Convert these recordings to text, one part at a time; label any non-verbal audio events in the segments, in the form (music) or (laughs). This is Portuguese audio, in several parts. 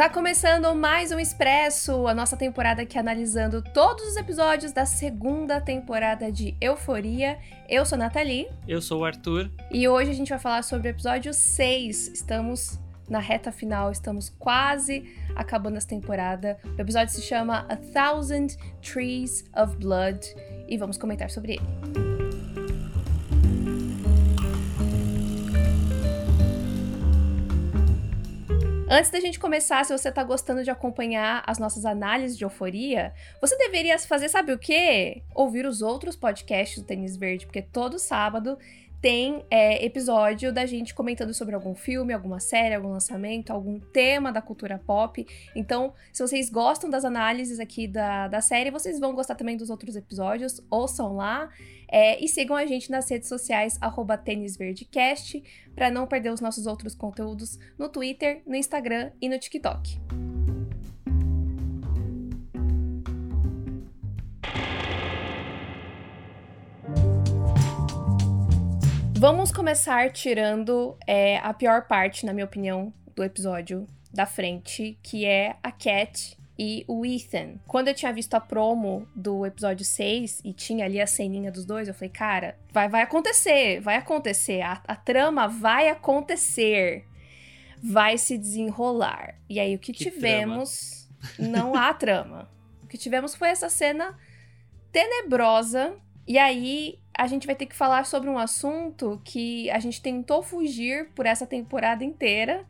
Tá começando mais um Expresso, a nossa temporada aqui analisando todos os episódios da segunda temporada de Euforia. Eu sou a Nathalie. Eu sou o Arthur. E hoje a gente vai falar sobre o episódio 6. Estamos na reta final, estamos quase acabando essa temporada. O episódio se chama A Thousand Trees of Blood e vamos comentar sobre ele. Antes da gente começar, se você está gostando de acompanhar as nossas análises de euforia, você deveria fazer, sabe o quê? Ouvir os outros podcasts do Tênis Verde, porque todo sábado tem é, episódio da gente comentando sobre algum filme, alguma série, algum lançamento, algum tema da cultura pop. Então, se vocês gostam das análises aqui da, da série, vocês vão gostar também dos outros episódios. Ouçam lá é, e sigam a gente nas redes sociais, tênisverdecast, para não perder os nossos outros conteúdos no Twitter, no Instagram e no TikTok. Vamos começar tirando é, a pior parte, na minha opinião, do episódio da frente, que é a Cat e o Ethan. Quando eu tinha visto a promo do episódio 6 e tinha ali a ceninha dos dois, eu falei, cara, vai, vai acontecer, vai acontecer, a, a trama vai acontecer, vai se desenrolar. E aí o que, que tivemos, trama? não há trama. O que tivemos foi essa cena tenebrosa. E aí a gente vai ter que falar sobre um assunto que a gente tentou fugir por essa temporada inteira,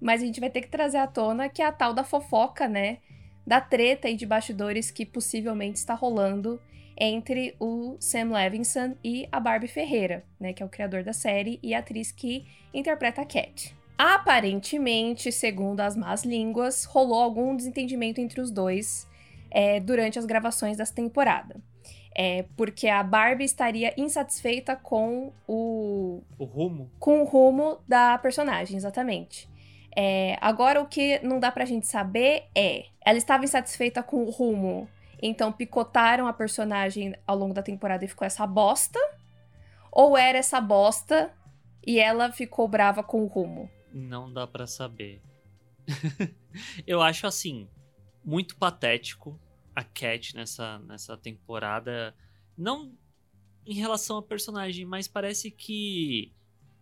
mas a gente vai ter que trazer à tona que é a tal da fofoca, né? Da treta e de bastidores que possivelmente está rolando entre o Sam Levinson e a Barbie Ferreira, né, que é o criador da série e a atriz que interpreta a Cat. Aparentemente, segundo as más línguas, rolou algum desentendimento entre os dois é, durante as gravações dessa temporada. É, porque a Barbie estaria insatisfeita com o. O rumo? Com o rumo da personagem, exatamente. É, agora, o que não dá pra gente saber é. Ela estava insatisfeita com o rumo, então picotaram a personagem ao longo da temporada e ficou essa bosta? Ou era essa bosta e ela ficou brava com o rumo? Não dá para saber. (laughs) Eu acho assim, muito patético a Cat nessa, nessa temporada. Não em relação ao personagem, mas parece que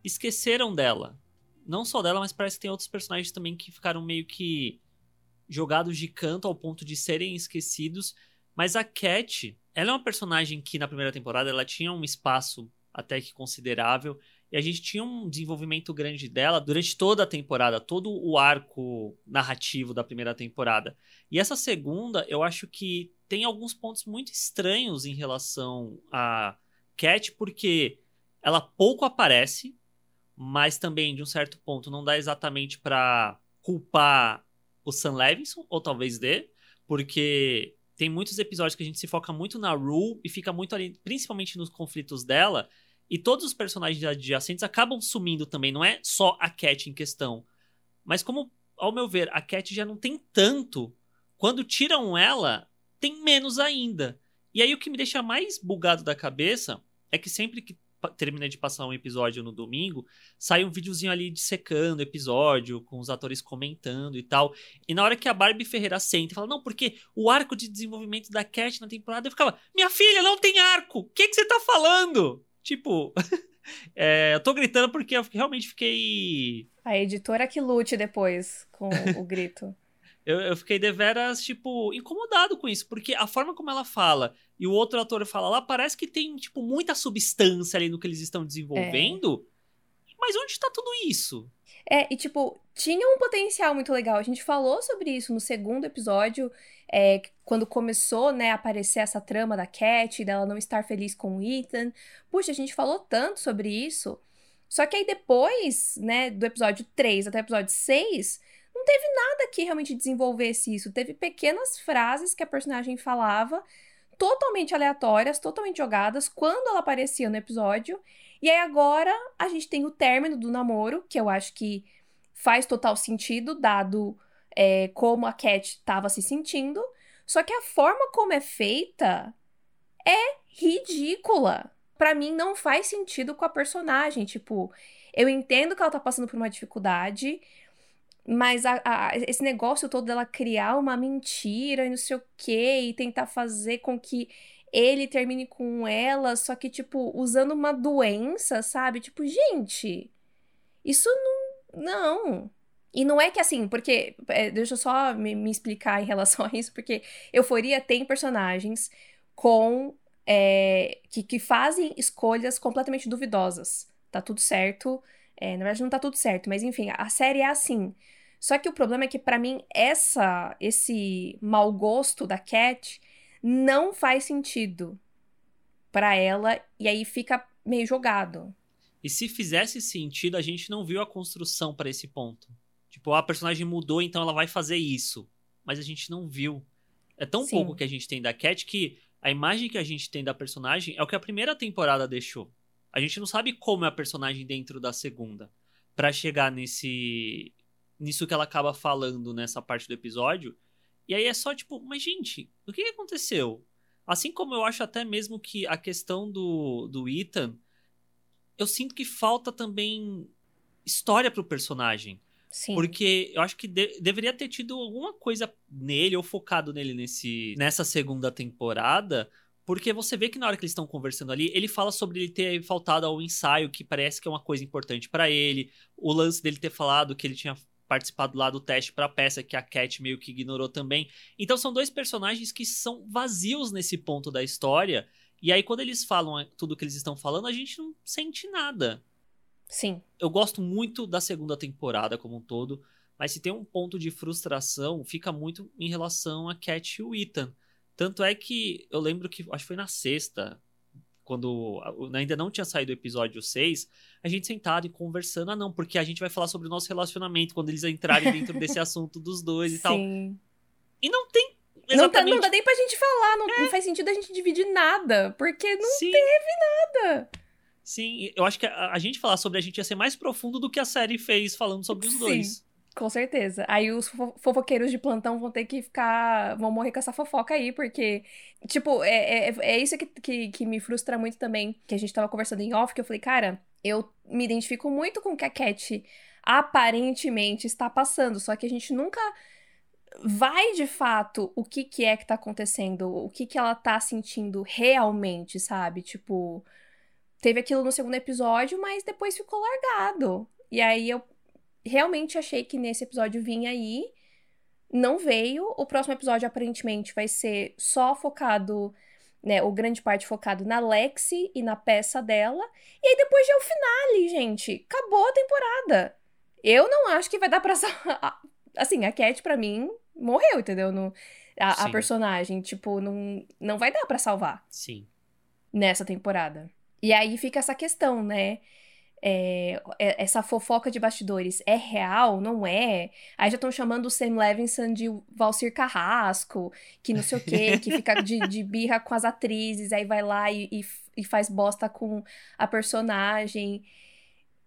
esqueceram dela. Não só dela, mas parece que tem outros personagens também que ficaram meio que jogados de canto ao ponto de serem esquecidos. Mas a Cat, ela é uma personagem que na primeira temporada ela tinha um espaço até que considerável. E a gente tinha um desenvolvimento grande dela durante toda a temporada, todo o arco narrativo da primeira temporada. E essa segunda, eu acho que tem alguns pontos muito estranhos em relação a Cat, porque ela pouco aparece, mas também, de um certo ponto, não dá exatamente para culpar o Sam Levinson, ou talvez dê, porque tem muitos episódios que a gente se foca muito na Rue e fica muito ali, principalmente nos conflitos dela, e todos os personagens adjacentes acabam sumindo também, não é só a Cat em questão. Mas como, ao meu ver, a Cat já não tem tanto, quando tiram ela, tem menos ainda. E aí o que me deixa mais bugado da cabeça é que sempre que termina de passar um episódio no domingo, sai um videozinho ali dissecando o episódio, com os atores comentando e tal. E na hora que a Barbie Ferreira senta e fala, não, porque o arco de desenvolvimento da Cat na temporada, eu ficava, minha filha, não tem arco! O que, que você tá falando? Tipo, (laughs) é, eu tô gritando porque eu realmente fiquei. A editora que lute depois com (laughs) o grito. eu, eu fiquei deveras, tipo, incomodado com isso, porque a forma como ela fala e o outro ator fala lá, parece que tem, tipo, muita substância ali no que eles estão desenvolvendo. É. Mas onde tá tudo isso? É, e tipo, tinha um potencial muito legal. A gente falou sobre isso no segundo episódio, é, quando começou, né, a aparecer essa trama da Cat, dela não estar feliz com o Ethan. Puxa, a gente falou tanto sobre isso. Só que aí depois, né, do episódio 3 até o episódio 6, não teve nada que realmente desenvolvesse isso. Teve pequenas frases que a personagem falava, totalmente aleatórias, totalmente jogadas, quando ela aparecia no episódio. E aí agora a gente tem o término do namoro, que eu acho que faz total sentido, dado é, como a Cat estava se sentindo. Só que a forma como é feita é ridícula. Para mim não faz sentido com a personagem, tipo, eu entendo que ela tá passando por uma dificuldade, Mas a, a, esse negócio todo dela criar uma mentira e não sei o quê, e tentar fazer com que ele termine com ela, só que, tipo, usando uma doença, sabe? Tipo, gente, isso não. Não. E não é que assim, porque. É, deixa eu só me, me, explicar em relação (laughs) a isso, porque Euforia tem personagens com. É, que, que fazem escolhas completamente duvidosas. Tá tudo certo. É, na verdade, não tá tudo certo, mas enfim, a série é assim. Só que o problema é que, para mim, essa esse mau gosto da Cat não faz sentido para ela, e aí fica meio jogado. E se fizesse sentido, a gente não viu a construção para esse ponto. Tipo, a personagem mudou, então ela vai fazer isso. Mas a gente não viu. É tão Sim. pouco que a gente tem da Cat que a imagem que a gente tem da personagem é o que a primeira temporada deixou. A gente não sabe como é a personagem dentro da segunda. para chegar nesse. nisso que ela acaba falando nessa parte do episódio. E aí é só tipo, mas gente, o que aconteceu? Assim como eu acho até mesmo que a questão do, do Ethan, eu sinto que falta também história pro personagem. Sim. Porque eu acho que de, deveria ter tido alguma coisa nele ou focado nele nesse, nessa segunda temporada. Porque você vê que na hora que eles estão conversando ali, ele fala sobre ele ter faltado ao ensaio, que parece que é uma coisa importante para ele. O lance dele ter falado que ele tinha participado lá do teste para peça que a Cat meio que ignorou também. Então são dois personagens que são vazios nesse ponto da história. E aí quando eles falam tudo que eles estão falando, a gente não sente nada. Sim. Eu gosto muito da segunda temporada como um todo, mas se tem um ponto de frustração, fica muito em relação a Cat e o Ethan. Tanto é que eu lembro que, acho que foi na sexta, quando ainda não tinha saído o episódio 6, a gente sentado e conversando, ah não, porque a gente vai falar sobre o nosso relacionamento quando eles entrarem dentro desse (laughs) assunto dos dois e Sim. tal. E não tem Exatamente. Não, tá, não dá nem pra gente falar, não, é. não, faz sentido a gente dividir nada, porque não Sim. teve nada. Sim, eu acho que a, a, gente falar sobre a gente ia ser mais profundo do que a série fez falando sobre os Sim, dois. Com certeza. Aí os fofoqueiros de plantão vão ter que ficar. vão morrer com essa fofoca aí, porque. Tipo, é, é, é isso que, que, que me frustra muito também. Que a gente tava conversando em off, que eu falei, cara, eu me identifico muito com o que a Cat aparentemente está passando, só que a gente nunca vai de fato o que que é que tá acontecendo, o que que ela tá sentindo realmente, sabe? Tipo, teve aquilo no segundo episódio, mas depois ficou largado. E aí eu realmente achei que nesse episódio vinha aí, não veio. O próximo episódio aparentemente vai ser só focado, né, o grande parte focado na Lexi e na peça dela. E aí depois já é o finale, gente. Acabou a temporada. Eu não acho que vai dar pra (laughs) assim, a Cat para mim morreu, entendeu? No, a, a, personagem, tipo, não, não vai dar para salvar. Sim. Nessa temporada. E aí fica essa questão, né? É, é, essa fofoca de bastidores é real, não é? Aí já estão chamando o Sam Levinson de Valcir Carrasco, que não sei o quê, que (laughs) fica de, de birra com as atrizes, aí vai lá e, e, e faz bosta com a personagem.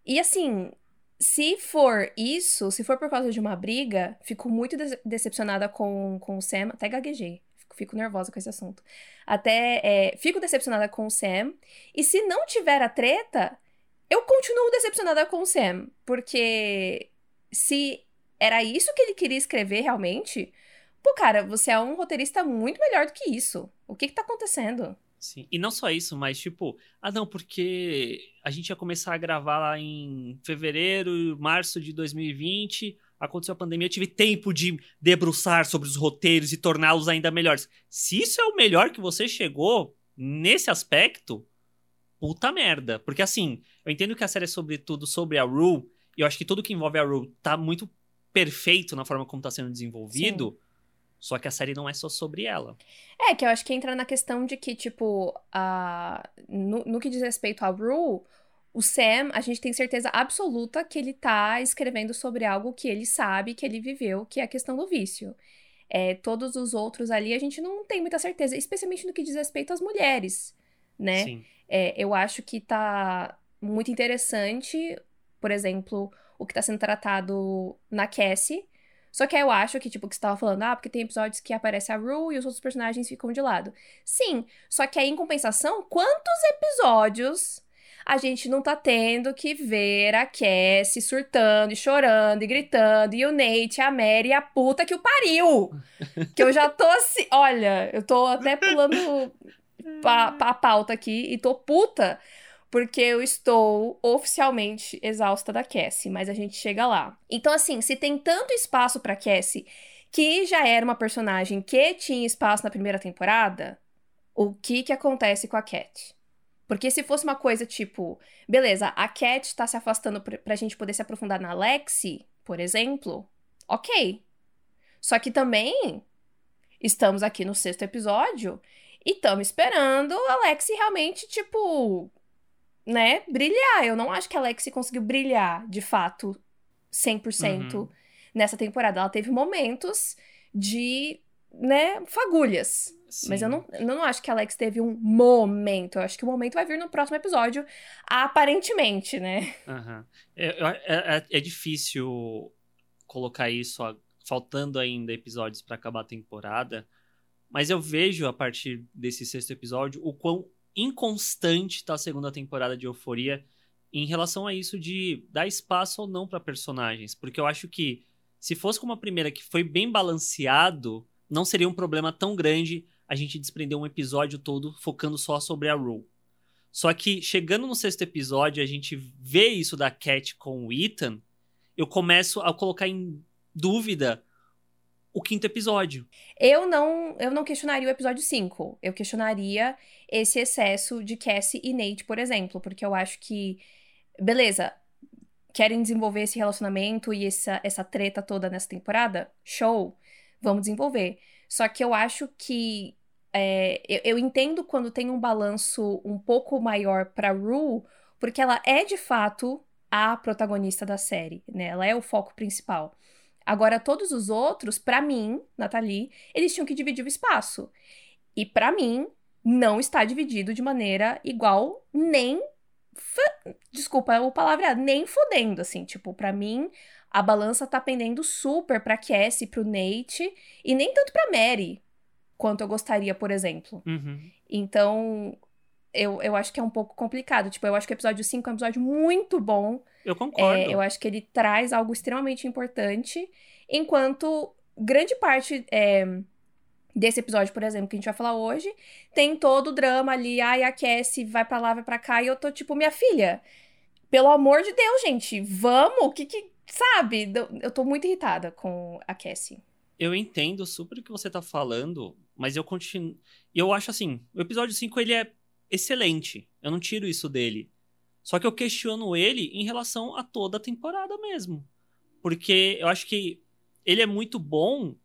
E assim, se for isso, se for por causa de uma briga, fico muito de decepcionada com, com o Sam. Até gaguejei. Fico, fico nervosa com esse assunto. Até é, fico decepcionada com o Sam. E se não tiver a treta, eu continuo decepcionada com o Sam. Porque se era isso que ele queria escrever realmente, pô, cara, você é um roteirista muito melhor do que isso. O que que tá acontecendo? Sim. E não só isso, mas tipo, ah não, porque a gente ia começar a gravar lá em fevereiro, março de 2020, aconteceu a pandemia, eu tive tempo de debruçar sobre os roteiros e torná-los ainda melhores. Se isso é o melhor que você chegou nesse aspecto, puta merda. Porque assim, eu entendo que a série é sobretudo sobre a Rue, e eu acho que tudo que envolve a Rue tá muito perfeito na forma como tá sendo desenvolvido. Sim. Só que a série não é só sobre ela. É, que eu acho que entra na questão de que, tipo, a... no, no que diz respeito a Rue, o Sam, a gente tem certeza absoluta que ele tá escrevendo sobre algo que ele sabe, que ele viveu, que é a questão do vício. É, todos os outros ali a gente não tem muita certeza, especialmente no que diz respeito às mulheres, né? Sim. É, eu acho que tá muito interessante, por exemplo, o que tá sendo tratado na Cassie, só que aí eu acho que, tipo, que você tava falando, ah, porque tem episódios que aparece a Rue e os outros personagens ficam de lado. Sim, só que aí, em compensação, quantos episódios a gente não tá tendo que ver a Cassie surtando e chorando e gritando, e o Nate, a Mary, a puta que o pariu! (laughs) que eu já tô assim, olha, eu tô até pulando a, a pauta aqui e tô puta porque eu estou oficialmente exausta da Cassie, mas a gente chega lá. Então, assim, se tem tanto espaço pra Cassie, que já era uma personagem que tinha espaço na primeira temporada, o que que acontece com a Cat? Porque se fosse uma coisa tipo, beleza, a Cat tá se afastando pra, pra gente poder se aprofundar na Lexi, por exemplo, ok. Só que também estamos aqui no sexto episódio e estamos esperando a Lexi realmente, tipo, né, brilhar. Eu não acho que a Lexi conseguiu brilhar, de fato, 100% uhum. nessa temporada. Ela teve momentos de, né, fagulhas. Sim. Mas eu não, eu não acho que a Alex teve um momento. Eu acho que o momento vai vir no próximo episódio, aparentemente, né? Uhum. É, é, é, é, difícil colocar isso, ó, faltando ainda episódios para acabar a temporada. Mas eu vejo, a partir desse sexto episódio, o quão inconstante tá a segunda temporada de Euforia em relação a isso de dar espaço ou não para personagens. Porque eu acho que se fosse como a primeira, que foi bem balanceado, não seria um problema tão grande a gente desprender um episódio todo focando só sobre a Rue. Só que chegando no sexto episódio, a gente vê isso da Cat com o Ethan, eu começo a colocar em dúvida o quinto episódio. Eu não, eu não questionaria o episódio 5. Eu questionaria esse excesso de Cassie e Nate, por exemplo, porque eu acho que beleza, querem desenvolver esse relacionamento e essa, essa treta toda nessa temporada? Show, vamos desenvolver. Só que eu acho que é, eu, eu, entendo quando tem um balanço um pouco maior para Rue, porque ela é de fato a protagonista da série, né? Ela é o foco principal. Agora, todos os outros, para mim, Nathalie, eles tinham que dividir o espaço. E para mim, não está dividido de maneira igual, nem. Desculpa o palavreado, nem fudendo, assim. Tipo, para mim, a balança tá pendendo super pra Cassie, pro Nate, e nem tanto pra Mary, quanto eu gostaria, por exemplo. Uhum. Então, eu, eu acho que é um pouco complicado. Tipo, eu acho que o episódio 5 é um episódio muito bom. Eu concordo. É, eu acho que ele traz algo extremamente importante, enquanto grande parte é, desse episódio, por exemplo, que a gente vai falar hoje, tem todo o drama ali, ai, a Cassie vai pra lá, vai pra cá, e eu tô tipo, minha filha, pelo amor de Deus, gente, vamos, o que que, sabe? Eu tô muito irritada com a Cassie. Eu entendo super o que você tá falando, mas eu continuo... Eu acho assim, o episódio 5, ele é excelente. Eu não tiro isso dele. Só que eu questiono ele em relação a toda a temporada mesmo. Porque eu acho que ele é muito bom,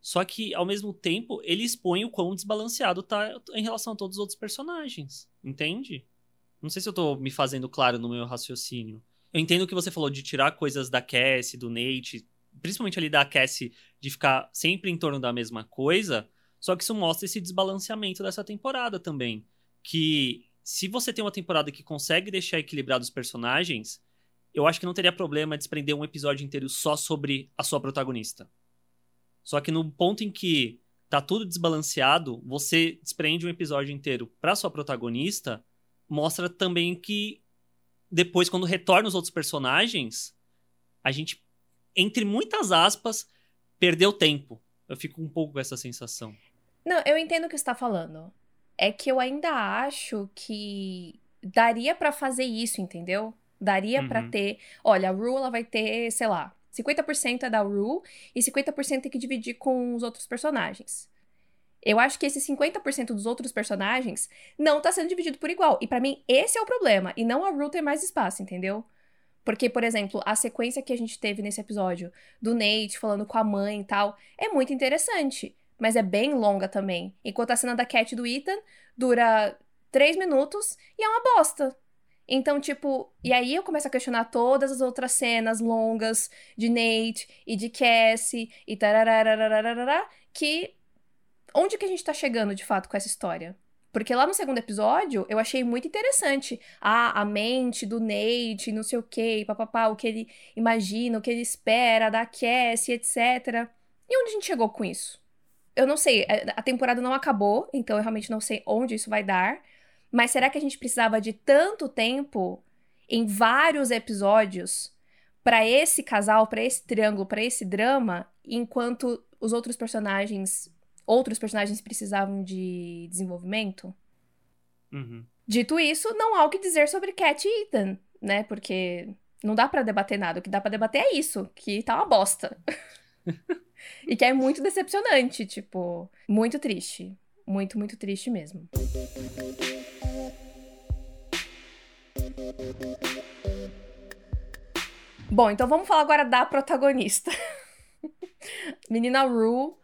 só que ao mesmo tempo ele expõe o quão desbalanceado tá em relação a todos os outros personagens. Entende? Não sei se eu tô me fazendo claro no meu raciocínio. Eu entendo o que você falou de tirar coisas da Cassie, do Nate, principalmente ali da Cassie, de ficar sempre em torno da mesma coisa. Só que isso mostra esse desbalanceamento dessa temporada também. Que se você tem uma temporada que consegue deixar equilibrados os personagens, eu acho que não teria problema desprender um episódio inteiro só sobre a sua protagonista. Só que no ponto em que tá tudo desbalanceado, você desprende um episódio inteiro pra sua protagonista, mostra também que depois, quando retorna os outros personagens, a gente, entre muitas aspas, perdeu tempo. Eu fico um pouco com essa sensação. Não, eu entendo o que você tá falando é que eu ainda acho que daria para fazer isso, entendeu? Daria uhum. para ter, olha, a Rue ela vai ter, sei lá, 50% é da Rue e 50% tem que dividir com os outros personagens. Eu acho que esse 50% dos outros personagens não tá sendo dividido por igual. E para mim, esse é o problema. E não a Rue ter mais espaço, entendeu? Porque, por exemplo, a sequência que a gente teve nesse episódio do Nate falando com a mãe e tal, é muito interessante mas é bem longa também. Enquanto a cena da Cat do Ethan dura três minutos e é uma bosta. Então, tipo, e aí eu começo a questionar todas as outras cenas longas de Nate e de Cassie e tararararararara, que onde que a gente tá chegando de fato com essa história? Porque lá no segundo episódio eu achei muito interessante. Ah, a mente do Nate, não sei o que, papapá, o que ele imagina, o que ele espera da Cassie, etc. E onde a gente chegou com isso? Eu não sei, é, a temporada não acabou, então eu realmente não sei onde isso vai dar. Mas será que a gente precisava de tanto tempo em vários episódios para esse casal, para esse triângulo, para esse drama, enquanto os outros personagens, outros personagens precisavam de desenvolvimento? Uhum. Dito isso, não há o que dizer sobre Cat e Ethan, né? Porque não dá para debater nada. O que dá para debater é isso, que tá uma bosta. (laughs) e que é muito decepcionante, tipo, muito triste. Muito, muito triste mesmo. Bom, então vamos falar agora da protagonista. (laughs) Menina Rue,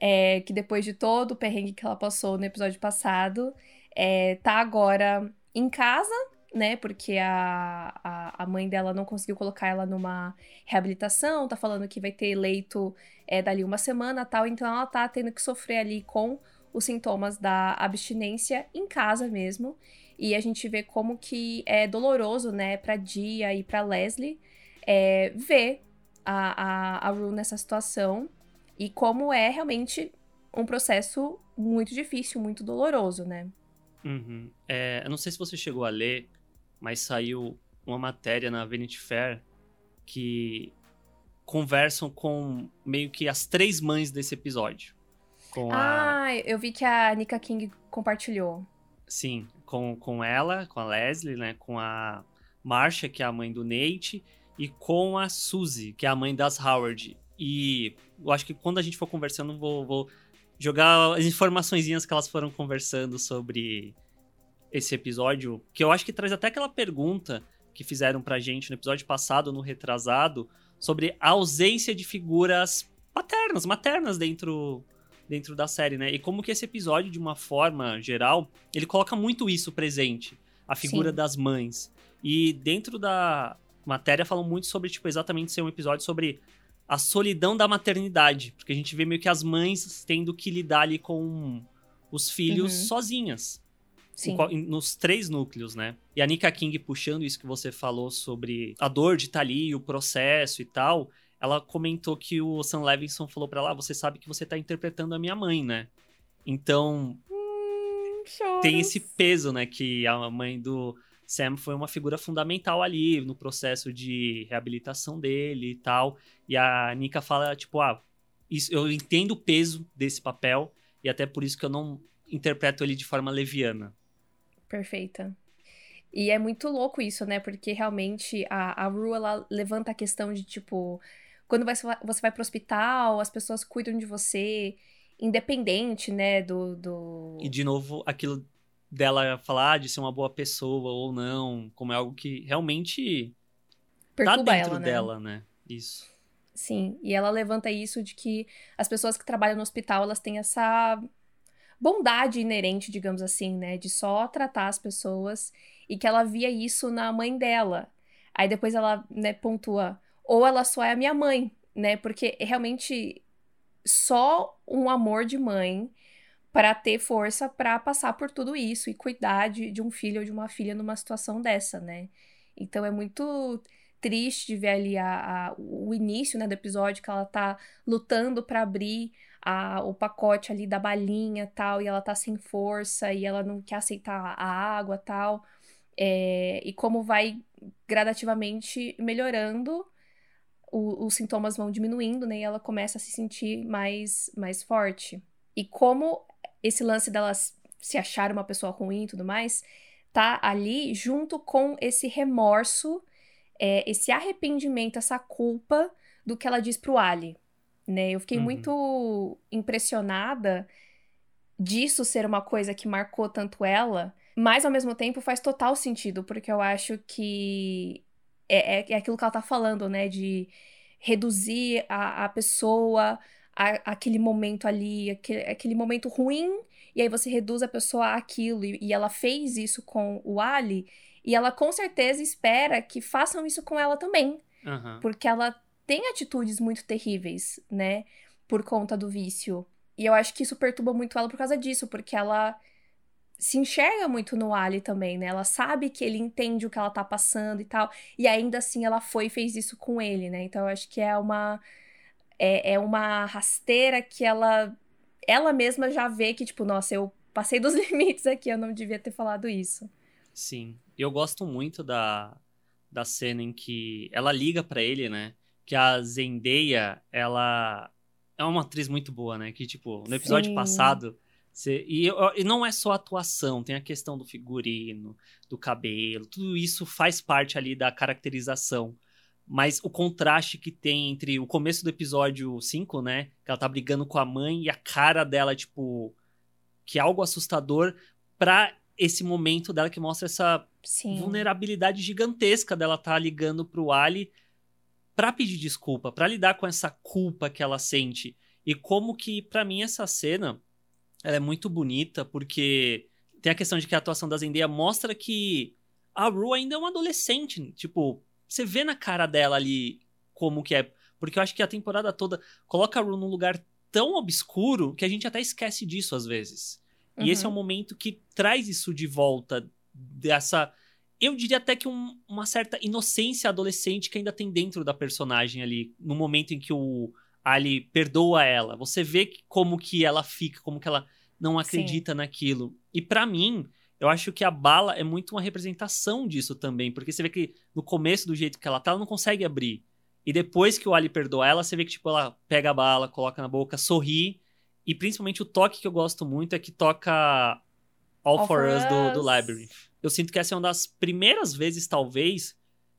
é, que depois de todo o perrengue que ela passou no episódio passado, é, tá agora em casa, né? Porque a, a, a, mãe dela não conseguiu colocar ela numa reabilitação, tá falando que vai ter leito é, dali uma semana tal, então ela tá tendo que sofrer ali com os sintomas da abstinência em casa mesmo. E a gente vê como que é doloroso, né, pra Dia e pra Leslie é, ver a, a, a Rue nessa situação e como é realmente um processo muito difícil, muito doloroso, né? Uhum. É, eu não sei se você chegou a ler, mas saiu uma matéria na Vanity Fair que conversam com meio que as três mães desse episódio. Com ah, a... eu vi que a Nika King compartilhou. Sim, com, com ela, com a Leslie, né? Com a Marcia, que é a mãe do Nate, e com a Suzy, que é a mãe das Howard. E eu acho que quando a gente for conversando, vou, vou jogar as informações que elas foram conversando sobre esse episódio, que eu acho que traz até aquela pergunta que fizeram pra gente no episódio passado, no retrasado, sobre a ausência de figuras paternas, maternas dentro dentro da série, né? E como que esse episódio, de uma forma geral, ele coloca muito isso presente, a figura Sim. das mães. E dentro da matéria falam muito sobre, tipo, exatamente ser um episódio sobre a solidão da maternidade, porque a gente vê meio que as mães tendo que lidar ali com os filhos uhum. sozinhas. Sim. nos três núcleos, né? E a Nika King puxando isso que você falou sobre a dor de estar tá ali, o processo e tal, ela comentou que o Sam Levinson falou para ela: ah, você sabe que você tá interpretando a minha mãe, né? Então. Hum, tem esse peso, né? Que a mãe do Sam foi uma figura fundamental ali no processo de reabilitação dele e tal. E a Nika fala, tipo, ah, isso, eu entendo o peso desse papel e até por isso que eu não interpreto ele de forma leviana. Perfeita. E é muito louco isso, né? Porque realmente a, a Rue, ela levanta a questão de, tipo, quando você vai, você vai pro hospital, as pessoas cuidam de você, independente, né, do, do... E, de novo, aquilo dela falar de ser uma boa pessoa ou não, como é algo que realmente tá Perturba tá dentro ela, né? dela, né? Isso. Sim, e ela levanta isso de que as pessoas que trabalham no hospital, elas têm essa bondade inerente, digamos assim, né, de só tratar as pessoas e que ela via isso na mãe dela. Aí depois ela, né, pontua ou ela só é a minha mãe, né? Porque realmente só um amor de mãe para ter força para passar por tudo isso e cuidar de, de um filho ou de uma filha numa situação dessa, né? Então é muito triste de ver ali a, a, o início né, do episódio que ela tá lutando para abrir a, o pacote ali da balinha tal, e ela tá sem força e ela não quer aceitar a água tal. É, e como vai gradativamente melhorando o, os sintomas vão diminuindo, né? E ela começa a se sentir mais, mais forte. E como esse lance dela se achar uma pessoa ruim e tudo mais, tá ali junto com esse remorso, é, esse arrependimento, essa culpa do que ela diz pro Ali. Né? Eu fiquei uhum. muito impressionada disso ser uma coisa que marcou tanto ela, mas ao mesmo tempo faz total sentido, porque eu acho que é, é, é aquilo que ela tá falando, né? De reduzir a, a pessoa a, aquele momento ali, aquele, aquele momento ruim, e aí você reduz a pessoa àquilo. E, e ela fez isso com o Ali, e ela com certeza espera que façam isso com ela também. Uhum. Porque ela tem atitudes muito terríveis, né? Por conta do vício. E eu acho que isso perturba muito ela por causa disso, porque ela se enxerga muito no Ali também, né? Ela sabe que ele entende o que ela tá passando e tal, e ainda assim ela foi e fez isso com ele, né? Então eu acho que é uma é, é uma rasteira que ela ela mesma já vê que tipo, nossa, eu passei dos (laughs) limites aqui, eu não devia ter falado isso. Sim. Eu gosto muito da, da cena em que ela liga para ele, né? Que a Zendaya, ela é uma atriz muito boa, né? Que, tipo, no episódio Sim. passado. E, e, não é só atuação, tem a questão do figurino, do cabelo, tudo isso faz parte ali da caracterização. Mas o contraste que tem entre o começo do episódio 5, né? Que ela tá brigando com a mãe e a cara dela, tipo. Que é algo assustador, pra esse momento dela que mostra essa Sim. vulnerabilidade gigantesca dela tá ligando pro Ali para pedir desculpa, para lidar com essa culpa que ela sente. E como que para mim essa cena ela é muito bonita porque tem a questão de que a atuação da Zendaya mostra que a Ru ainda é uma adolescente, tipo, você vê na cara dela ali como que é, porque eu acho que a temporada toda coloca a Ru num lugar tão obscuro que a gente até esquece disso às vezes. Uhum. E esse é o uhum. momento que traz isso de volta, dessa. Eu diria até que um, uma certa inocência adolescente que ainda tem dentro da personagem ali, no momento em que o Ali perdoa ela. Você vê como que ela fica, como que ela não acredita Sim. naquilo. E para mim, eu acho que a bala é muito uma representação disso também, porque você vê que no começo do jeito que ela tá, ela não consegue abrir. E depois que o Ali perdoa ela, você vê que tipo ela pega a bala, coloca na boca, sorri e principalmente o toque que eu gosto muito é que toca All, All for, Us, do, do Labyrinth. Eu sinto que essa é uma das primeiras vezes, talvez,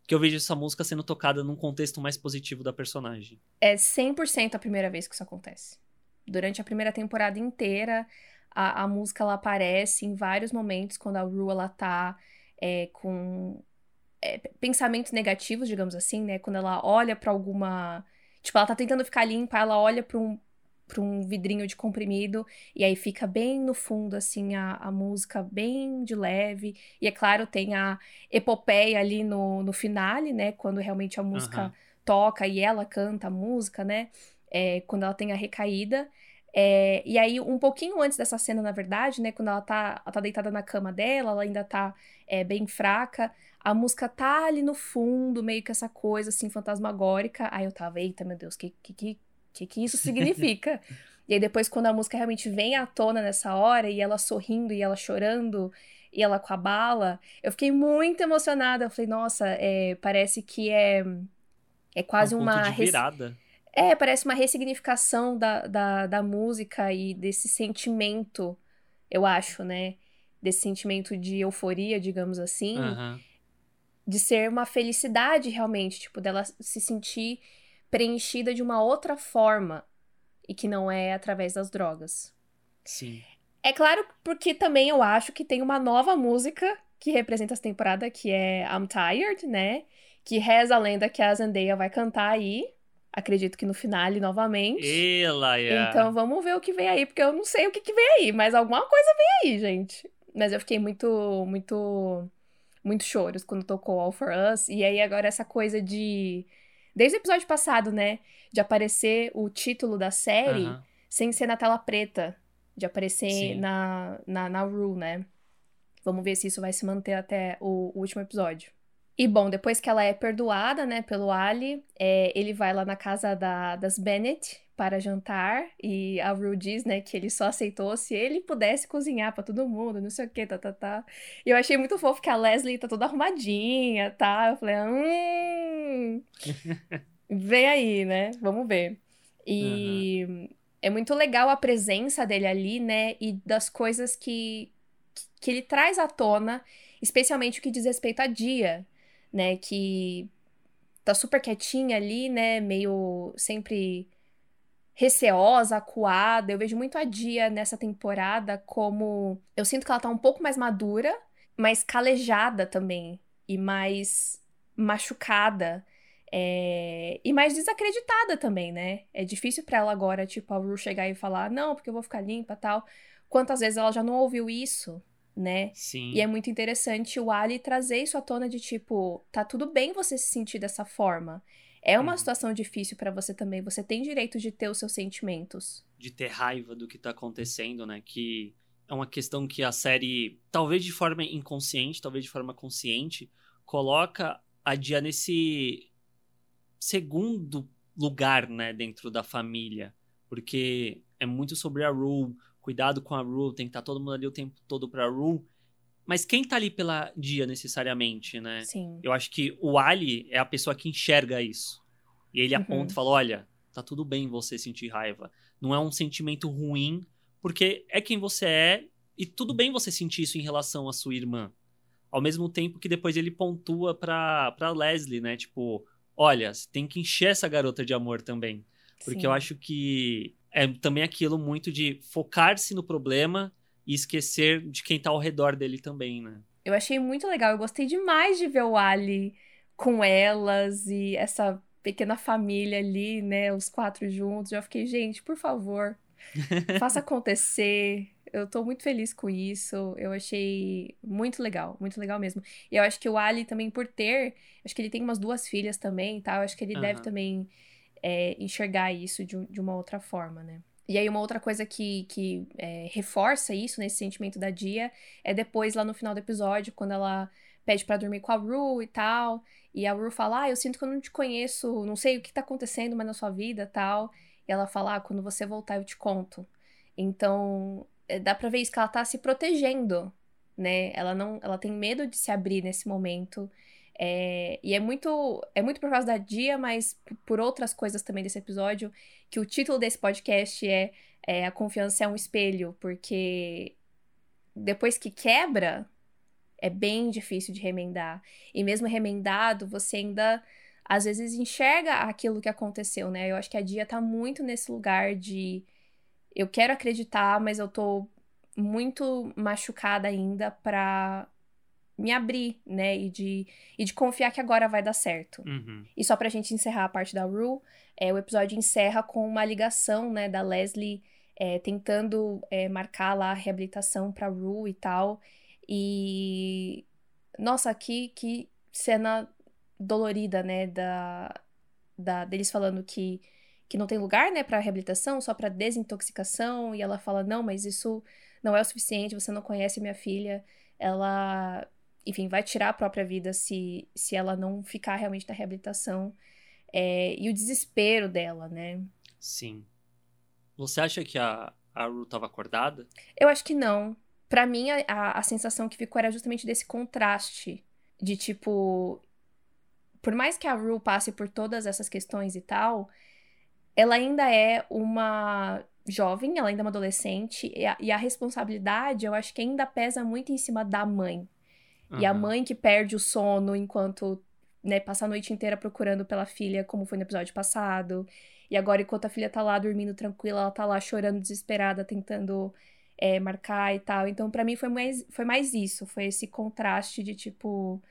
que eu vejo essa música sendo tocada num contexto mais positivo da personagem. É 100% a primeira vez que isso acontece. Durante a primeira temporada inteira, a, a música ela aparece em vários momentos quando a Rue ela tá é, com é, pensamentos negativos, digamos assim, né? Quando ela olha para alguma. Tipo, ela tá tentando ficar limpa, ela olha pra um, para um vidrinho de comprimido, e aí fica bem no fundo, assim, a, a música bem de leve. E é claro, tem a epopeia ali no, no finale, né? Quando realmente a música uhum. toca e ela canta a música, né? É, quando ela tem a recaída. É, e aí, um pouquinho antes dessa cena, na verdade, né? Quando ela tá, ela tá deitada na cama dela, ela ainda tá é, bem fraca. A música tá ali no fundo, meio que essa coisa, assim, fantasmagórica. Aí eu tava, eita, meu Deus, que, que, que o que, que isso significa? (laughs) e aí depois, quando a música realmente vem à tona nessa hora, e ela sorrindo, e ela chorando, e ela com a bala, eu fiquei muito emocionada. Eu falei, nossa, é, parece que é, é quase é um uma... Virada. É, parece uma ressignificação da, da, da música e desse sentimento, eu acho, né? Desse sentimento de euforia, digamos assim. Uhum. De ser uma felicidade, realmente, tipo, dela se sentir preenchida de uma outra forma e que não é através das drogas. Sim. É claro porque também eu acho que tem uma nova música que representa essa temporada, que é I'm Tired, né? Que reza a lenda que a Zendaya vai cantar aí. Acredito que no finale novamente. Ela, yeah. Então vamos ver o que vem aí, porque eu não sei o que, que vem aí, mas alguma coisa vem aí, gente. Mas eu fiquei muito, muito, muito choros quando tocou All For Us. E aí agora essa coisa de Desde o episódio passado, né? De aparecer o título da série uhum. sem ser na tela preta. De aparecer na, na, na Rue, né? Vamos ver se isso vai se manter até o, o, último episódio. E bom, depois que ela é perdoada, né, pelo Ali, é, ele vai lá na casa da, das Bennett para jantar e a Rue diz, né, que ele só aceitou se ele pudesse cozinhar para todo mundo, não sei o que, tá, tá, tá. E eu achei muito fofo que a Leslie tá toda arrumadinha, tá? Eu falei, hum, (laughs) vem aí, né? Vamos ver. E uhum. é muito legal a presença dele ali, né, e das coisas que, que ele traz à tona, especialmente o que diz respeito a Dia, né, que tá super quietinha ali, né, meio sempre receosa, acuada. Eu vejo muito a Dia nessa temporada como. Eu sinto que ela tá um pouco mais madura, mais calejada também. E mais machucada. É... E mais desacreditada também, né? É difícil para ela agora, tipo, a Ru chegar e falar, não, porque eu vou ficar limpa tal. Quantas vezes ela já não ouviu isso, né? Sim. E é muito interessante o Ali trazer isso à tona de tipo, tá tudo bem você se sentir dessa forma. É uma uhum. situação difícil para você também. Você tem direito de ter os seus sentimentos. De ter raiva do que tá acontecendo, né? Que é uma questão que a série, talvez de forma inconsciente, talvez de forma consciente, coloca a Dia nesse segundo lugar, né, dentro da família. Porque é muito sobre a Rue, cuidado com a Rue, tem que estar tá todo mundo ali o tempo todo pra Rue. Mas quem tá ali pela dia necessariamente, né? Sim. Eu acho que o Ali é a pessoa que enxerga isso. E ele Uhum. aponta e fala: olha, tá tudo bem você sentir raiva. Não é um sentimento ruim, porque é quem você é, e tudo bem você sentir isso em relação à sua irmã. Ao mesmo tempo que depois ele pontua pra, pra Leslie, né? Tipo, olha, você tem que encher essa garota de amor também. Porque Sim. eu acho que é também aquilo muito de focar-se no problema e esquecer de quem tá ao redor dele também, né? Eu achei muito legal. Eu gostei demais de ver o Ali com elas e essa pequena família ali, né? Os quatro juntos. Já fiquei, gente, por favor, (laughs) faça acontecer. Eu tô muito feliz com isso. Eu achei muito legal, muito legal mesmo. E eu acho que o Ali também, por ter, acho que ele tem umas duas filhas também, tá? Eu acho que ele deve Aham. também é, enxergar isso de, de uma outra forma, né? E aí, uma outra coisa que, que é, reforça isso, nesse sentimento da Dia, é depois, lá no final do episódio, quando ela pede pra dormir com a Rue e tal. E a Rue fala: Ah, eu sinto que eu não te conheço, não sei o que tá acontecendo mais na sua vida tal. E ela fala: Ah, quando você voltar eu te conto. Então, é, dá pra ver isso, que ela tá se protegendo, né? Ela não, ela tem medo de se abrir nesse momento. É, e é muito, é muito por causa da Dia, mas por outras coisas também desse episódio, que o título desse podcast é, é A Confiança é um Espelho, porque depois que quebra, é bem difícil de remendar. E mesmo remendado, você ainda às vezes enxerga aquilo que aconteceu, né? Eu acho que a Dia tá muito nesse lugar de eu quero acreditar, mas eu tô muito machucada ainda pra me abrir, né? E de, e de confiar que agora vai dar certo. Uhum. E só pra gente encerrar a parte da Rue, é, o episódio encerra com uma ligação, né, da Leslie é, tentando é, marcar lá a reabilitação pra Rue e tal. E. Nossa, que, que cena dolorida, né? Da, da, deles falando que, que não tem lugar, né, pra reabilitação, só pra desintoxicação. E ela fala: não, mas isso não é o suficiente, você não conhece minha filha. Ela enfim, vai tirar a própria vida se, se ela não ficar realmente na reabilitação. É, e o desespero dela, né? Sim. Você acha que a, a Ru tava acordada? Eu acho que não. Pra mim, a, a, a sensação que ficou era justamente desse contraste. De tipo. Por mais que a Rue passe por todas essas questões e tal, ela ainda é uma jovem, ela ainda é uma adolescente, e a, e a responsabilidade eu acho que ainda pesa muito em cima da mãe. E a mãe que perde o sono enquanto, né, passa a noite inteira procurando pela filha, como foi no episódio passado. E agora, enquanto a filha tá lá dormindo tranquila, ela tá lá chorando desesperada, tentando é, marcar e tal. Então, pra mim, foi mais, foi mais isso. Foi esse contraste de, tipo...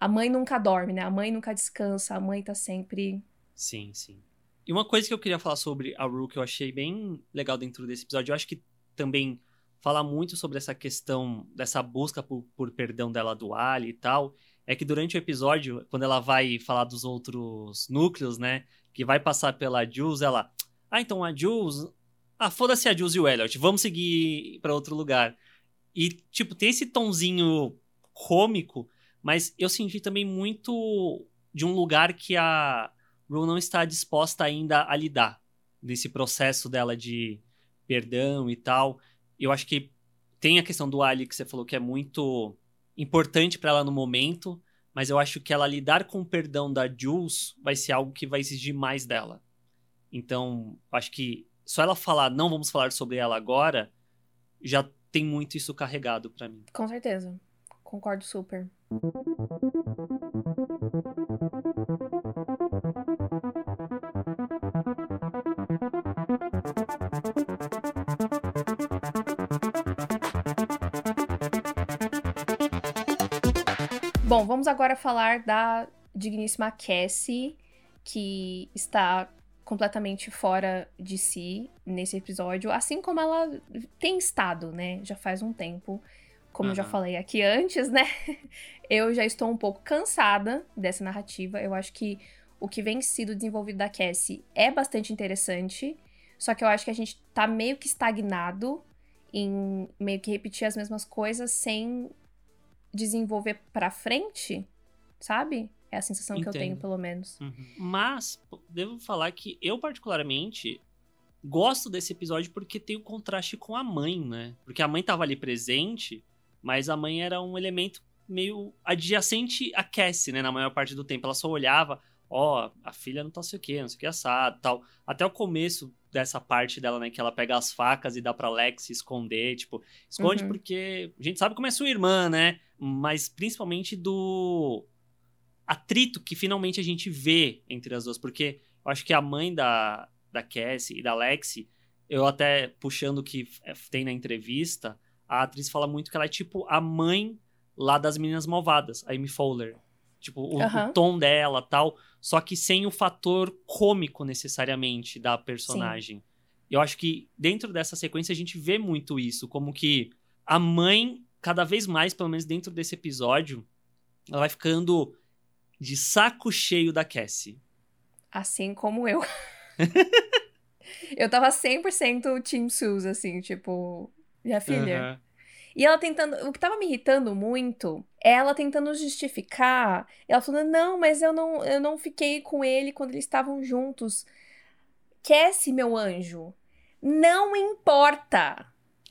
A mãe nunca dorme, né? A mãe nunca descansa. A mãe tá sempre... Sim, sim. E uma coisa que eu queria falar sobre a Ru que eu achei bem legal dentro desse episódio, eu acho que também fala muito sobre essa questão dessa busca por, por perdão dela do Ali e tal, é que durante o episódio, quando ela vai falar dos outros núcleos, né, que vai passar pela Jules, ela, ah, então a Jules, ah, foda-se a Jules e o Elliot, vamos seguir pra outro lugar. E, tipo, tem esse tonzinho cômico, mas eu senti também muito de um lugar que a Ru não está disposta ainda a lidar desse processo dela de perdão e tal. Eu acho que tem a questão do Ali que você falou que é muito importante para ela no momento, mas eu acho que ela lidar com o perdão da Jules vai ser algo que vai exigir mais dela. Então, acho que só ela falar não vamos falar sobre ela agora já tem muito isso carregado para mim. Com certeza. Concordo super. Bom, vamos agora falar da digníssima Cassie, que está completamente fora de si nesse episódio, assim como ela tem estado, né? Já faz um tempo. Como eu já falei aqui antes, né? (laughs) Eu já estou um pouco cansada dessa narrativa. Eu acho que o que vem sido desenvolvido da Cassie é bastante interessante. Só que eu acho que a gente tá meio que estagnado em meio que repetir as mesmas coisas sem desenvolver pra frente, sabe? É a sensação que eu tenho, Entendo. pelo menos. Mas, pô, devo falar que eu, particularmente, gosto desse episódio porque tem o contraste com a mãe, né? Porque a mãe tava ali presente, mas a mãe era um elemento meio adjacente a Cassie, né? Na maior parte do tempo. Ela só olhava, ó, oh, a filha não tá sei o que, não sei o que assado tal. Até o começo dessa parte dela, né? Que ela pega as facas e dá pra Lex esconder, tipo, esconde uhum. porque a gente sabe como é sua irmã, né? Mas principalmente do atrito que finalmente a gente vê entre as duas, porque eu acho que a mãe da, da Cassie e da Lexi, eu até puxando o que tem na entrevista, a atriz fala muito que ela é tipo a mãe lá das Meninas Malvadas, a Amy Fowler. Tipo, o, uhum. o tom dela tal, só que sem o fator cômico necessariamente da personagem. Sim. Eu acho que dentro dessa sequência a gente vê muito isso, como que a mãe, cada vez mais, pelo menos dentro desse episódio, ela vai ficando de saco cheio da Cassie. Assim como eu. (laughs) eu tava 100% Team Sus, assim, tipo, minha filha. Uhum. E ela tentando. O que tava me irritando muito é ela tentando justificar. Ela falando, não, mas eu não, eu não fiquei com ele quando eles estavam juntos. Cassie, meu anjo. Não importa.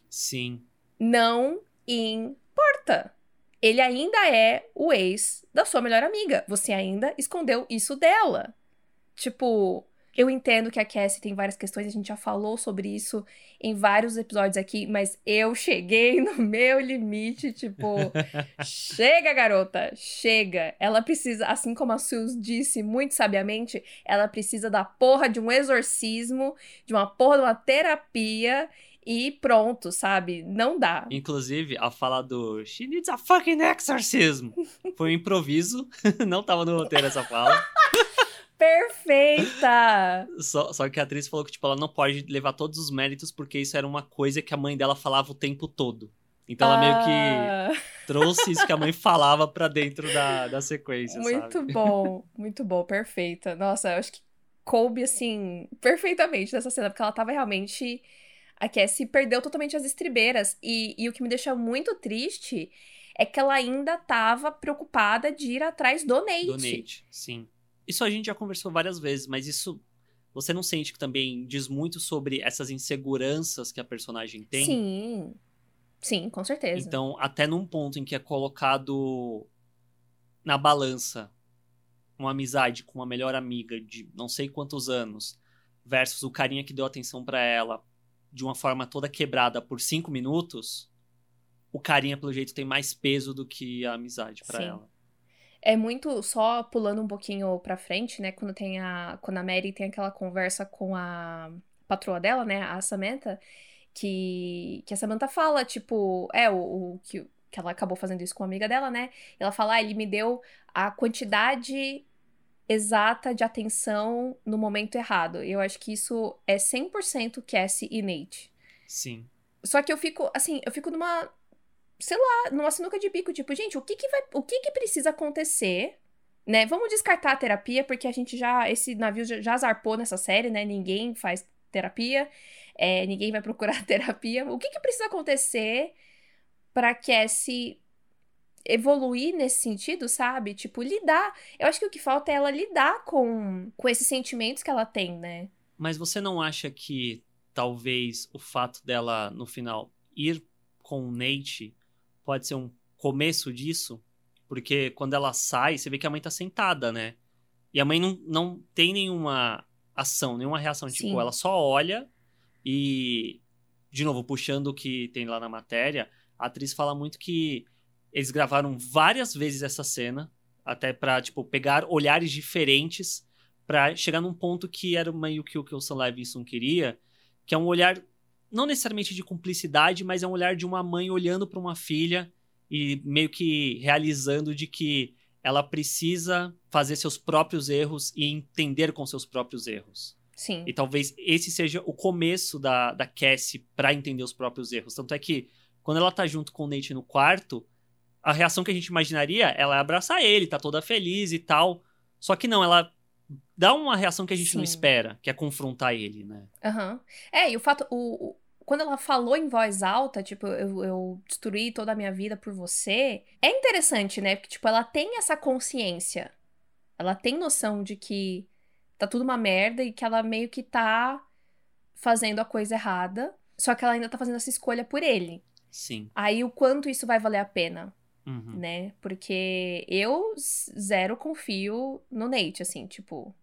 Sim. Não importa. Ele ainda é o ex da sua melhor amiga. Você ainda escondeu isso dela. Tipo, eu entendo que a Cassie tem várias questões, a gente já falou sobre isso em vários episódios aqui, mas eu cheguei no meu limite, tipo, (laughs) chega, garota, chega. Ela precisa, assim como a Sus disse muito sabiamente, ela precisa da porra de um exorcismo, de uma porra de uma terapia e pronto, sabe? Não dá. Inclusive, a fala do She needs a fucking exorcism foi um improviso, (laughs) não tava no roteiro essa fala. (laughs) Perfeita! Só, só que a atriz falou que, tipo, ela não pode levar todos os méritos porque isso era uma coisa que a mãe dela falava o tempo todo. Então ela ah. meio que ah. trouxe isso que a mãe falava pra dentro da, da sequência, Muito sabe? bom, muito bom, perfeita. Nossa, eu acho que coube, assim, perfeitamente nessa cena, porque ela tava realmente... A Cassie perdeu totalmente as estribeiras. E, e o que me deixa muito triste é que ela ainda tava preocupada de ir atrás do Nate. Do Nate, sim. Isso a gente já conversou várias vezes, mas isso você não sente que também diz muito sobre essas inseguranças que a personagem tem? Sim. Sim, com certeza. Então, até num ponto em que é colocado na balança uma amizade com uma melhor amiga de não sei quantos anos versus o carinha que deu atenção para ela de uma forma toda quebrada por cinco minutos, o carinha, pelo jeito, tem mais peso do que a amizade para ela. É muito só pulando um pouquinho pra frente, né? Quando tem a. Quando a Mary tem aquela conversa com a patroa dela, né? A Samantha, que, que a Samantha fala, tipo, é, o, o que, que ela acabou fazendo isso com a amiga dela, né? Ela fala, ah, ele me deu a quantidade exata de atenção no momento errado. Eu acho que isso é 100% Cassie e Nate. Sim. Só que eu fico, assim, eu fico numa sei lá, numa sinuca de bico, tipo, gente, o que que vai, o que que precisa acontecer, né? Vamos descartar a terapia, porque a gente já, esse navio já, já zarpou nessa série, né? Ninguém faz terapia, é, ninguém vai procurar (laughs) terapia. O que que precisa acontecer para que esse evoluir nesse sentido, sabe? Tipo, lidar. Eu acho que o que falta é ela lidar com, com esses sentimentos que ela tem, né? Mas você não acha que talvez o fato dela, no final, ir com o Nate pode ser um começo disso, porque quando ela sai, você vê que a mãe tá sentada, né? E a mãe não, não tem nenhuma ação, nenhuma reação. Tipo, Sim. Tipo, ela só olha e, de novo, puxando o que tem lá na matéria, a atriz fala muito que eles gravaram várias vezes essa cena, até pra, tipo, pegar olhares diferentes para chegar num ponto que era meio que o que o Sam Levinson queria, que é um olhar não necessariamente de cumplicidade, mas é um olhar de uma mãe olhando para uma filha e meio que realizando de que ela precisa fazer seus próprios erros e entender com seus próprios erros. Sim. E talvez esse seja o começo da, da Cassie para entender os próprios erros. Tanto é que quando ela tá junto com o Nate no quarto, a reação que a gente imaginaria, ela é abraçar ele, tá toda feliz e tal. Só que não, ela dá uma reação que a gente Sim. não espera, que é confrontar ele, né? Aham. Uhum. É, e o fato. O, quando ela falou em voz alta, tipo, eu, eu destruí toda a minha vida por você, é interessante, né? Porque, tipo, ela tem essa consciência. Ela tem noção de que tá tudo uma merda e que ela meio que tá fazendo a coisa errada, só que ela ainda tá fazendo essa escolha por ele. Sim. Aí o quanto isso vai valer a pena, Uhum. né? Porque eu zero confio no Nate, assim, tipo,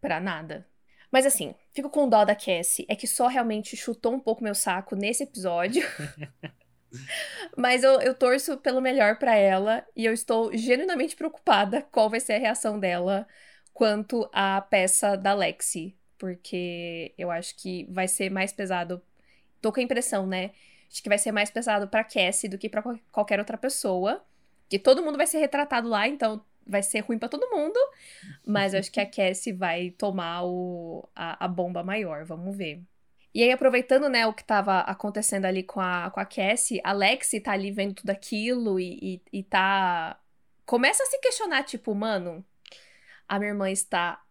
pra nada. Mas assim, fico com dó da Cassie. É que só realmente chutou um pouco meu saco nesse episódio. (laughs) Mas eu, eu torço pelo melhor pra ela e eu estou genuinamente preocupada qual vai ser a reação dela quanto à peça da Lexi. Porque eu acho que vai ser mais pesado. Tô com a impressão, né? Acho que vai ser mais pesado pra Cassie do que pra qual- qualquer outra pessoa. Que todo mundo vai ser retratado lá, então vai ser ruim pra todo mundo. Mas eu acho que a Cassie vai tomar o, a, a bomba maior. Vamos ver. E aí, aproveitando, né, o que tava acontecendo ali com a, com a Cassie, a Lexi tá ali vendo tudo aquilo e, e, e tá. Começa a se questionar, tipo, mano, a minha irmã está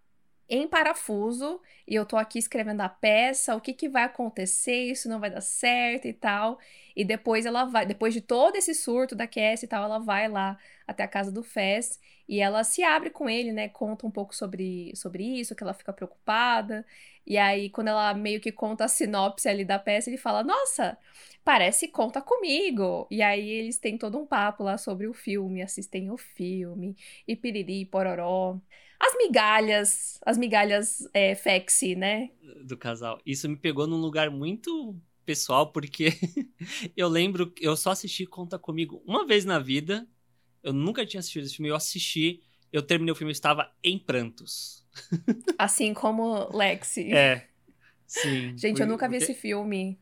em parafuso e eu tô aqui escrevendo a peça, o que que vai acontecer, isso não vai dar certo e tal. E depois ela vai, depois de todo esse surto da Cassie e tal, ela vai lá até a casa do Fez e ela se abre com ele, né, conta um pouco sobre, sobre isso, que ela fica preocupada. E aí, quando ela meio que conta a sinopse ali da peça, ele fala: Nossa, parece Conta Comigo. E aí, eles têm todo um papo lá sobre o filme, assistem o filme, e piriri, pororó. As migalhas, as migalhas é, né? do casal. Isso me pegou num lugar muito pessoal, porque (laughs) eu lembro, que eu só assisti Conta Comigo uma vez na vida. Eu nunca tinha assistido esse filme, eu assisti, eu terminei o filme, eu estava em prantos. (laughs) Assim como Lexi. É. Sim. Gente, eu nunca vi esse filme.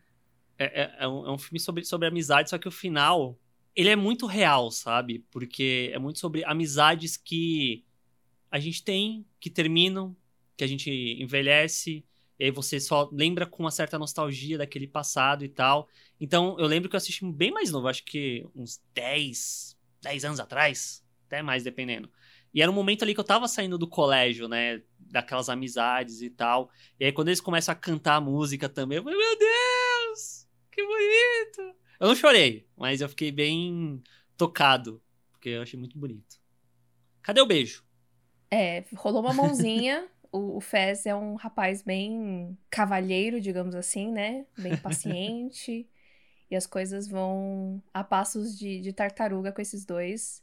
É, é- é um, é um filme sobre, sobre amizade, só que o final, ele é muito real, sabe? Porque é muito sobre amizades que a gente tem, que terminam, que a gente envelhece, e aí você só lembra com uma certa nostalgia daquele passado e tal. Então, eu lembro que eu assisti bem mais novo, acho que uns 10, 10 anos atrás, até mais, dependendo. E era um momento ali que eu tava saindo do colégio, né? Daquelas amizades e tal. E aí, quando eles começam a cantar a música também, eu falei, meu Deus! Que bonito! Eu não chorei, mas eu fiquei bem tocado, porque eu achei muito bonito. Cadê o beijo? É, rolou uma mãozinha. o, o Fez é um rapaz bem cavalheiro, digamos assim, né? Bem paciente. e as coisas vão a passos de, de tartaruga com esses dois.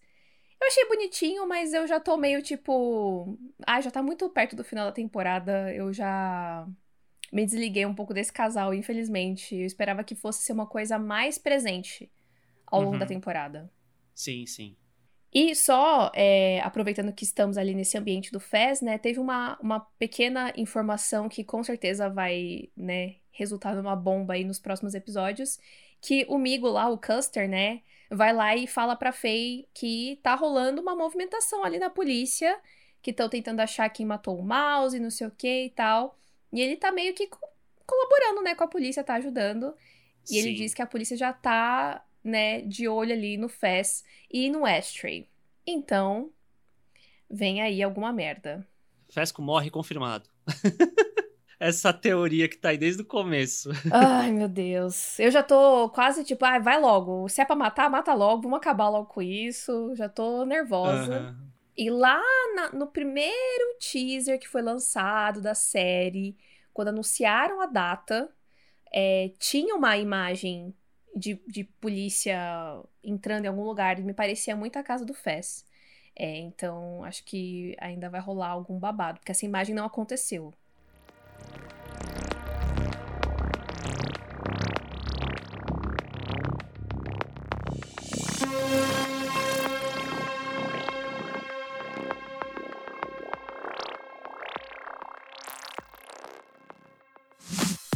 Eu achei bonitinho, mas eu já tô meio tipo. Ai, já tá muito perto do final da temporada. Eu já me desliguei um pouco desse casal, infelizmente. Eu esperava que fosse ser uma coisa mais presente ao longo Uhum. da temporada. Sim, sim. E só, é, aproveitando que estamos ali nesse ambiente do FES, né, teve uma, uma pequena informação que com certeza vai, né, resultar numa bomba aí nos próximos episódios, que o Migo lá, o Custer, né, vai lá e fala pra Faye que tá rolando uma movimentação ali na polícia, que estão tentando achar quem matou o Mouse e não sei o que e tal. E ele tá meio que co- colaborando, né, com a polícia, tá ajudando. E ele Sim. diz que a polícia já tá, né, de olho ali no Fez e no Ashtray. Então, vem aí alguma merda. Fesco morre confirmado. (laughs) Essa teoria que tá aí desde o começo. (laughs) Ai, meu Deus. Eu já tô quase tipo, ai, vai logo. Se é pra matar, mata logo. Vamos acabar logo com isso. Já tô nervosa. Aham. E lá na- no primeiro teaser que foi lançado da série, quando anunciaram a data, é, tinha uma imagem de, de polícia entrando em algum lugar me parecia muito a casa do Fez. É, então, acho que ainda vai rolar algum babado, porque essa imagem não aconteceu.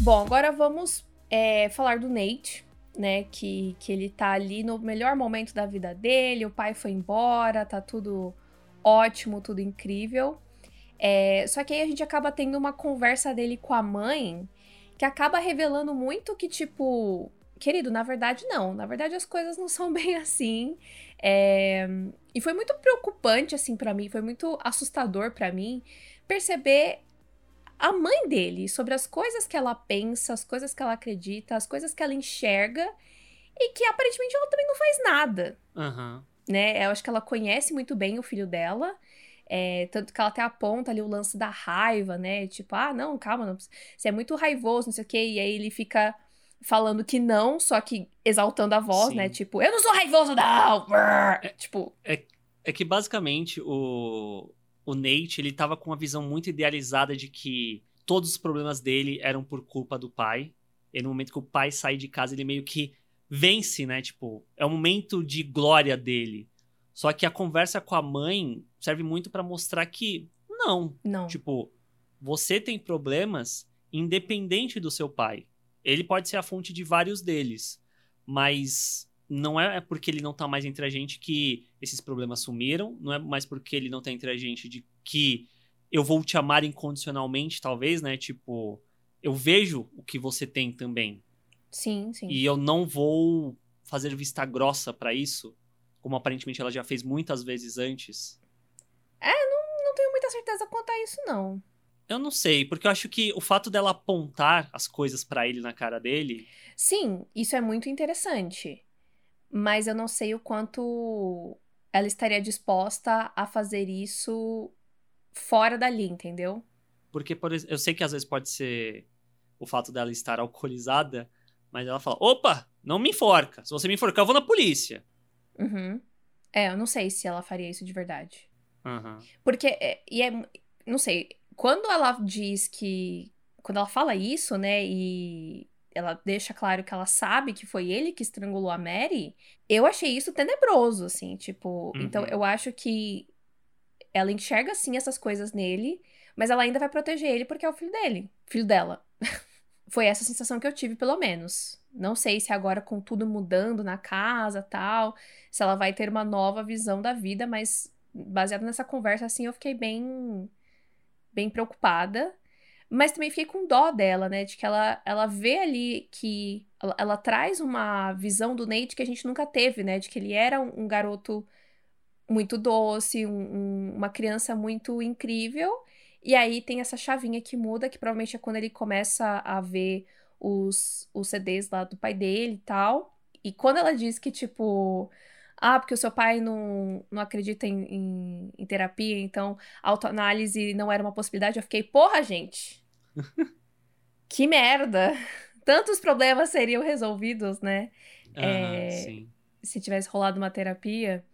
Bom, agora vamos é, falar do Nate, né? Que, que ele tá ali no melhor momento da vida dele, o pai foi embora, tá tudo ótimo, tudo incrível. É, só que aí a gente acaba tendo uma conversa dele com a mãe que acaba revelando muito que, tipo, querido, na verdade não, na verdade as coisas não são (laughs) bem assim. É, e foi muito preocupante, assim, pra mim, foi muito assustador pra mim perceber a mãe dele, sobre as coisas que ela pensa, as coisas que ela acredita, as coisas que ela enxerga e que aparentemente ela também não faz nada, Aham. né? Eu acho que ela conhece muito bem o filho dela. É, tanto que ela até aponta ali o lance da raiva, né? Tipo, ah, não, calma, não, você é muito raivoso, não sei o quê. E aí ele fica falando que não, só que exaltando a voz, né? Sim. Tipo, eu não sou raivoso, não! Brrr. tipo, É que basicamente o, o Nate, ele tava com uma visão muito idealizada de que todos os problemas dele eram por culpa do pai. E no momento que o pai sai de casa, ele meio que vence, né? Tipo, é um momento de glória dele. Só que a conversa com a mãe serve muito pra mostrar que não, não. Tipo, você tem problemas independente do seu pai. Ele pode ser a fonte de vários deles, mas não é porque ele não tá mais entre a gente que esses problemas sumiram, não é mais porque ele não tá entre a gente de que eu vou te amar incondicionalmente, talvez, né? Tipo, eu vejo o que você tem também Sim, sim. e eu não vou fazer vista grossa pra isso, como aparentemente ela já fez muitas vezes antes. Não tenho muita certeza quanto a isso, não. Eu não sei, porque eu acho que o fato dela apontar as coisas pra ele na cara dele. Sim, isso é muito interessante. Mas eu não sei o quanto ela estaria disposta a fazer isso fora dali, entendeu? Porque, por eu sei que às vezes pode ser o fato dela estar alcoolizada, mas ela fala: opa, não me enforca. Se você me enforcar, eu vou na polícia. Uhum. É, eu não sei se ela faria isso de verdade. Aham. Porque, é, e é, não sei, quando ela diz que, quando ela fala isso, né, e ela deixa claro que ela sabe que foi ele que estrangulou a Mary, eu achei isso tenebroso, assim, tipo, Uhum. então eu acho que ela enxerga, sim, essas coisas nele, mas ela ainda vai proteger ele porque é o filho dele, filho dela. (laughs) Foi essa sensação que eu tive, pelo menos. Não sei se agora com tudo mudando na casa, tal, se ela vai ter uma nova visão da vida, mas baseado nessa conversa, assim, eu fiquei bem, bem preocupada. Mas também fiquei com dó dela, né? De que ela, ela vê ali que. Ela, ela traz uma visão do Nate que a gente nunca teve, né? De que ele era um, um garoto muito doce, um- um- uma criança muito incrível. E aí tem essa chavinha que muda, que provavelmente é quando ele começa a ver os, os CDs lá do pai dele e tal. E quando ela diz que, tipo, ah, porque o seu pai não, não acredita em, em, em terapia, então autoanálise não era uma possibilidade, eu fiquei, porra, gente! (laughs) que merda! Tantos problemas seriam resolvidos, né? Aham, É, se tivesse rolado uma terapia.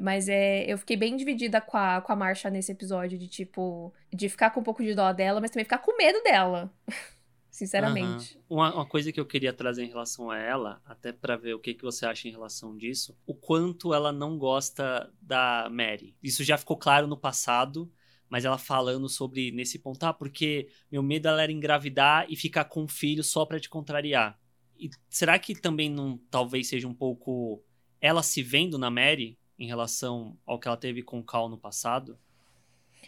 Mas é, eu fiquei bem dividida com a, com a Marcia nesse episódio, de tipo, de ficar com um pouco de dó dela, mas também ficar com medo dela. (laughs) Sinceramente. Aham. Uma, uma coisa que eu queria trazer em relação a ela, até pra ver o que, que você acha em relação disso, o quanto ela não gosta da Mary. Isso já ficou claro no passado, mas ela falando sobre nesse ponto, ah, porque meu medo era engravidar e ficar com um filho só pra te contrariar. E será que também não talvez seja um pouco ela se vendo na Mary em relação ao que ela teve com o Cal no passado?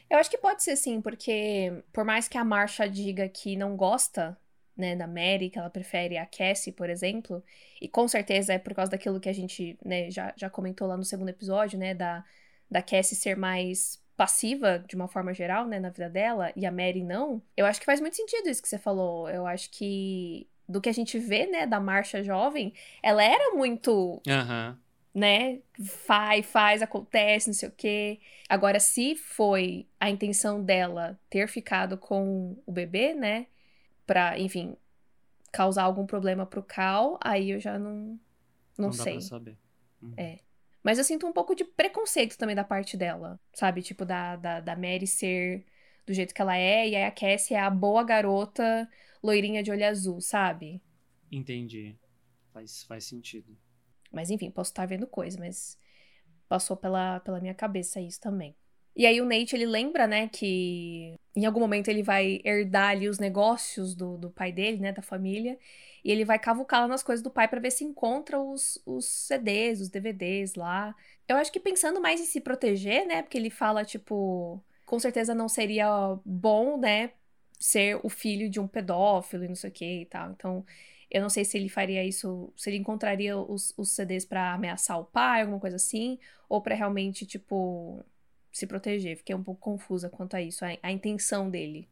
Eu acho que pode ser sim, porque por mais que a Marcia diga que não gosta, né, da Mary, que ela prefere a Cassie, por exemplo, e com certeza é por causa daquilo que a gente, né, já, já comentou lá no segundo episódio, né, da, da Cassie ser mais passiva de uma forma geral, né, na vida dela, e a Mary não, eu acho que faz muito sentido isso que você falou. Eu acho que do que a gente vê, né, da Marcia jovem, ela era muito Aham. né? Faz, faz, acontece, não sei o quê. Agora, se foi a intenção dela ter ficado com o bebê, né? Pra, enfim, causar algum problema pro Cal, aí eu já não, não, dá sei. pra saber. Uhum. É. Mas eu sinto um pouco de preconceito também da parte dela, sabe? Tipo, da, da, da Mary ser do jeito que ela é, e aí a Cassie é a boa garota loirinha de olho azul, sabe? Entendi. Faz, faz sentido. Mas enfim, posso estar vendo coisa, mas passou pela, pela minha cabeça isso também. E aí o Nate, ele lembra, né, que em algum momento ele vai herdar ali os negócios do, do pai dele, né, da família, e ele vai cavucar lá nas coisas do pai pra ver se encontra os, os CDs, os DVDs lá. Eu acho que pensando mais em se proteger, né, porque ele fala, tipo, com certeza não seria bom, né, ser o filho de um pedófilo e não sei o que e tal. Então, eu não sei se ele faria isso, se ele encontraria os, os CDs pra ameaçar o pai, alguma coisa assim, ou pra realmente, tipo, se proteger. Fiquei um pouco confusa quanto a isso, a, a intenção dele.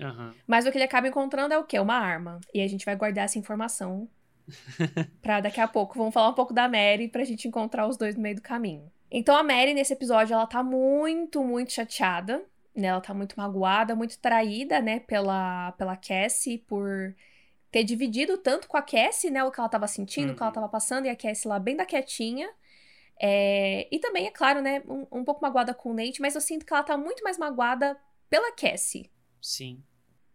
Aham. Mas o que ele acaba encontrando é o quê? Uma arma. E a gente vai guardar essa informação (laughs) pra daqui a pouco. Vamos falar um pouco da Mary pra gente encontrar os dois no meio do caminho. Então a Mary, nesse episódio, ela tá muito, muito chateada. Né? Ela tá muito magoada, muito traída, né, pela, pela Cassie, por ter dividido tanto com a Cassie, né, o que ela tava sentindo, uhum. o que ela uhum. tava passando, e a Cassie lá bem da quietinha. É... E também, é claro, né, um, um pouco magoada com o Nate, mas eu sinto que ela tá muito mais magoada pela Cassie. Sim.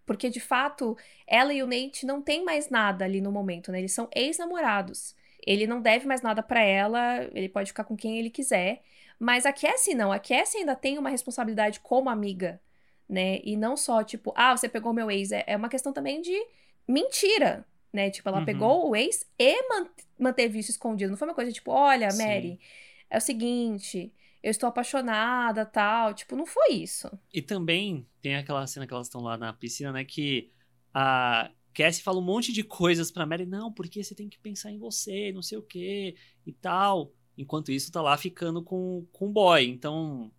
Porque, de fato, ela e o Nate não têm mais nada ali no momento, né? Eles são ex-namorados. Ele não deve mais nada para ela, ele pode ficar com quem ele quiser. Mas a Cassie não, a Cassie ainda tem uma responsabilidade como amiga, né? E não só, tipo, ah, você pegou meu ex. É, é uma questão também de mentira, né? Tipo, ela uhum. pegou o ex e manteve isso escondido. Não foi uma coisa tipo, olha, Sim. Mary, é o seguinte, eu estou apaixonada, tal. Tipo, não foi isso. E também tem aquela cena que elas estão lá na piscina, né? Que a Cassie fala um monte de coisas pra Mary. Não, porque você tem que pensar em você, não sei o quê e tal. Enquanto isso, tá lá ficando com, com o boy. Então,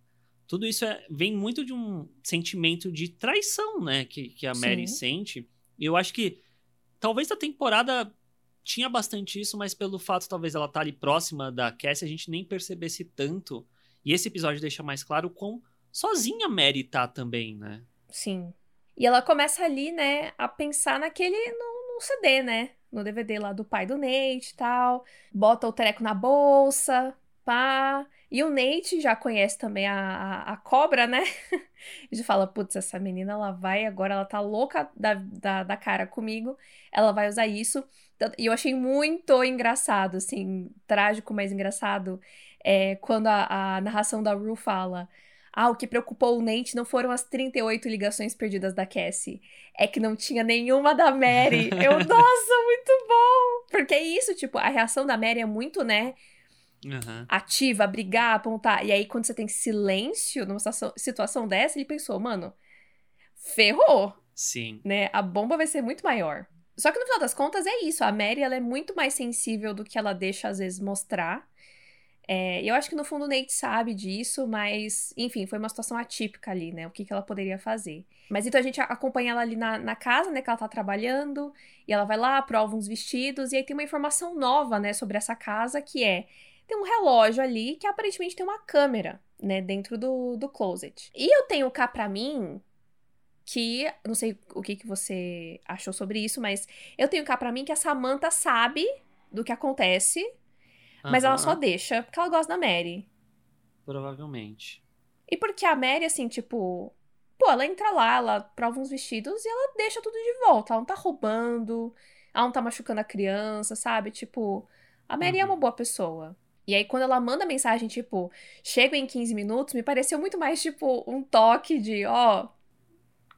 tudo isso é, vem muito de um sentimento de traição, né? Que, que a Mary Sim. sente. E eu acho que talvez a temporada tinha bastante isso, mas pelo fato talvez ela estar tá ali próxima da Cassie, a gente nem percebesse tanto. E esse episódio deixa mais claro quão sozinha Mary tá também, né? Sim. E ela começa ali, né, a pensar naquele. no, no CD, né? No DVD lá do pai do Nate e tal. Bota o treco na bolsa, pá. E o Nate já conhece também a, a, a cobra, né? (laughs) e fala, putz, essa menina, ela vai agora, ela tá louca da, da, da cara comigo, ela vai usar isso. E eu achei muito engraçado, assim, trágico, mas engraçado, é, quando a, a narração da Rue fala... Ah, o que preocupou o Nate não foram as 38 ligações perdidas da Cassie. É que não tinha nenhuma da Mary. Eu, (laughs) nossa, muito bom! Porque é isso, tipo, a reação da Mary é muito, né? Uhum. ativa, brigar, apontar. E aí, quando você tem silêncio numa situação, situação dessa, ele pensou, mano, ferrou. Sim. Né? A bomba vai ser muito maior. Só que no final das contas é isso. A Mary ela é muito mais sensível do que ela deixa às vezes mostrar. É, eu acho que no fundo o Nate sabe disso, mas, enfim, foi uma situação atípica ali, né? O que, que ela poderia fazer. Mas então a gente acompanha ela ali na, na casa, né? Que ela tá trabalhando, e ela vai lá, prova uns vestidos, e aí tem uma informação nova, né, sobre essa casa, que é tem um relógio ali que aparentemente tem uma câmera, né, dentro do, do closet. E eu tenho cá pra mim que, não sei o que, que você achou sobre isso, mas eu tenho cá pra mim que a Samantha sabe do que acontece, uhum. mas ela só deixa porque ela gosta da Mary. Provavelmente. E porque a Mary, assim, tipo, pô, ela entra lá, ela prova uns vestidos e ela deixa tudo de volta. Ela não tá roubando, ela não tá machucando a criança, sabe? Tipo, a Mary uhum. é uma boa pessoa. E aí, quando ela manda mensagem, tipo, chego em 15 minutos, me pareceu muito mais, tipo, um toque de, ó.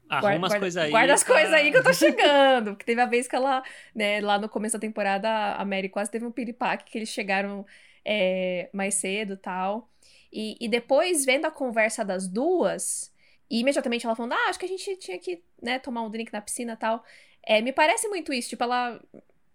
Arruma guarda, as coisas aí. Guarda as tá... coisas aí que eu tô chegando. Porque teve a vez que ela, né, lá no começo da temporada, a Mary quase teve um piripaque, que eles chegaram é, mais cedo tal. E, e depois, vendo a conversa das duas, e imediatamente ela falando, ah, acho que a gente tinha que, né, tomar um drink na piscina tal. É, me parece muito isso, tipo, ela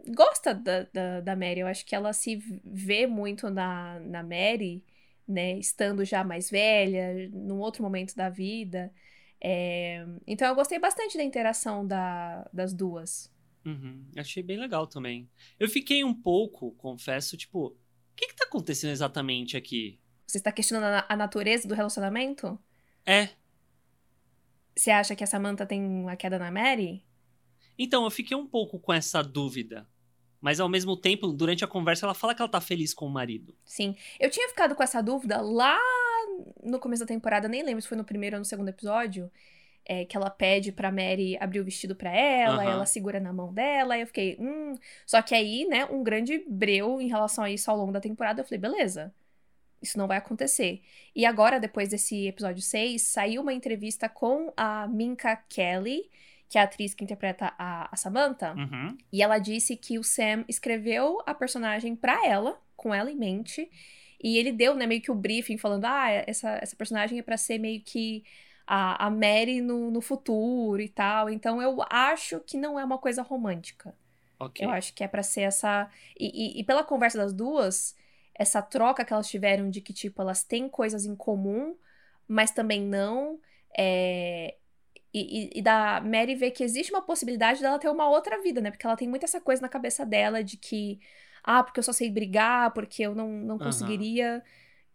gosta da, da, da Mary. Eu acho que ela se vê muito na, na Mary, né? Estando já mais velha, num outro momento da vida. É... Então eu gostei bastante da interação da, das duas. Uhum, achei bem legal também. Eu fiquei um pouco, confesso, tipo, o que, que tá acontecendo exatamente aqui? Você está questionando a, a natureza do relacionamento? É. Você acha que a Samantha tem uma queda na Mary? Então, eu fiquei um pouco com essa dúvida. Mas ao mesmo tempo, durante a conversa, ela fala que ela tá feliz com o marido. Sim. Eu tinha ficado com essa dúvida lá no começo da temporada, nem lembro se foi no primeiro ou no segundo episódio. É, que ela pede pra Mary abrir o vestido pra ela, uhum. ela segura na mão dela, e eu fiquei, hum. Só que aí, né, um grande breu em relação a isso ao longo da temporada, eu falei, beleza, isso não vai acontecer. E agora, depois desse episódio 6, saiu uma entrevista com a Minka Kelly, que é a atriz que interpreta a, a Samantha, uhum. e ela disse que o Sam escreveu a personagem pra ela, com ela em mente, e ele deu, né, meio que o briefing falando, ah, essa, essa personagem é para ser meio que a, a Mary no, no futuro e tal, então eu acho que não é uma coisa romântica. Okay. Eu acho que é para ser essa... E, e, e pela conversa das duas, essa troca que elas tiveram de que, tipo, elas têm coisas em comum, mas também não... É, e, e, e, da Mary ver que existe uma possibilidade dela ter uma outra vida, né? Porque ela tem muito essa coisa na cabeça dela de que, ah, porque eu só sei brigar, porque eu não, não conseguiria. Uhum.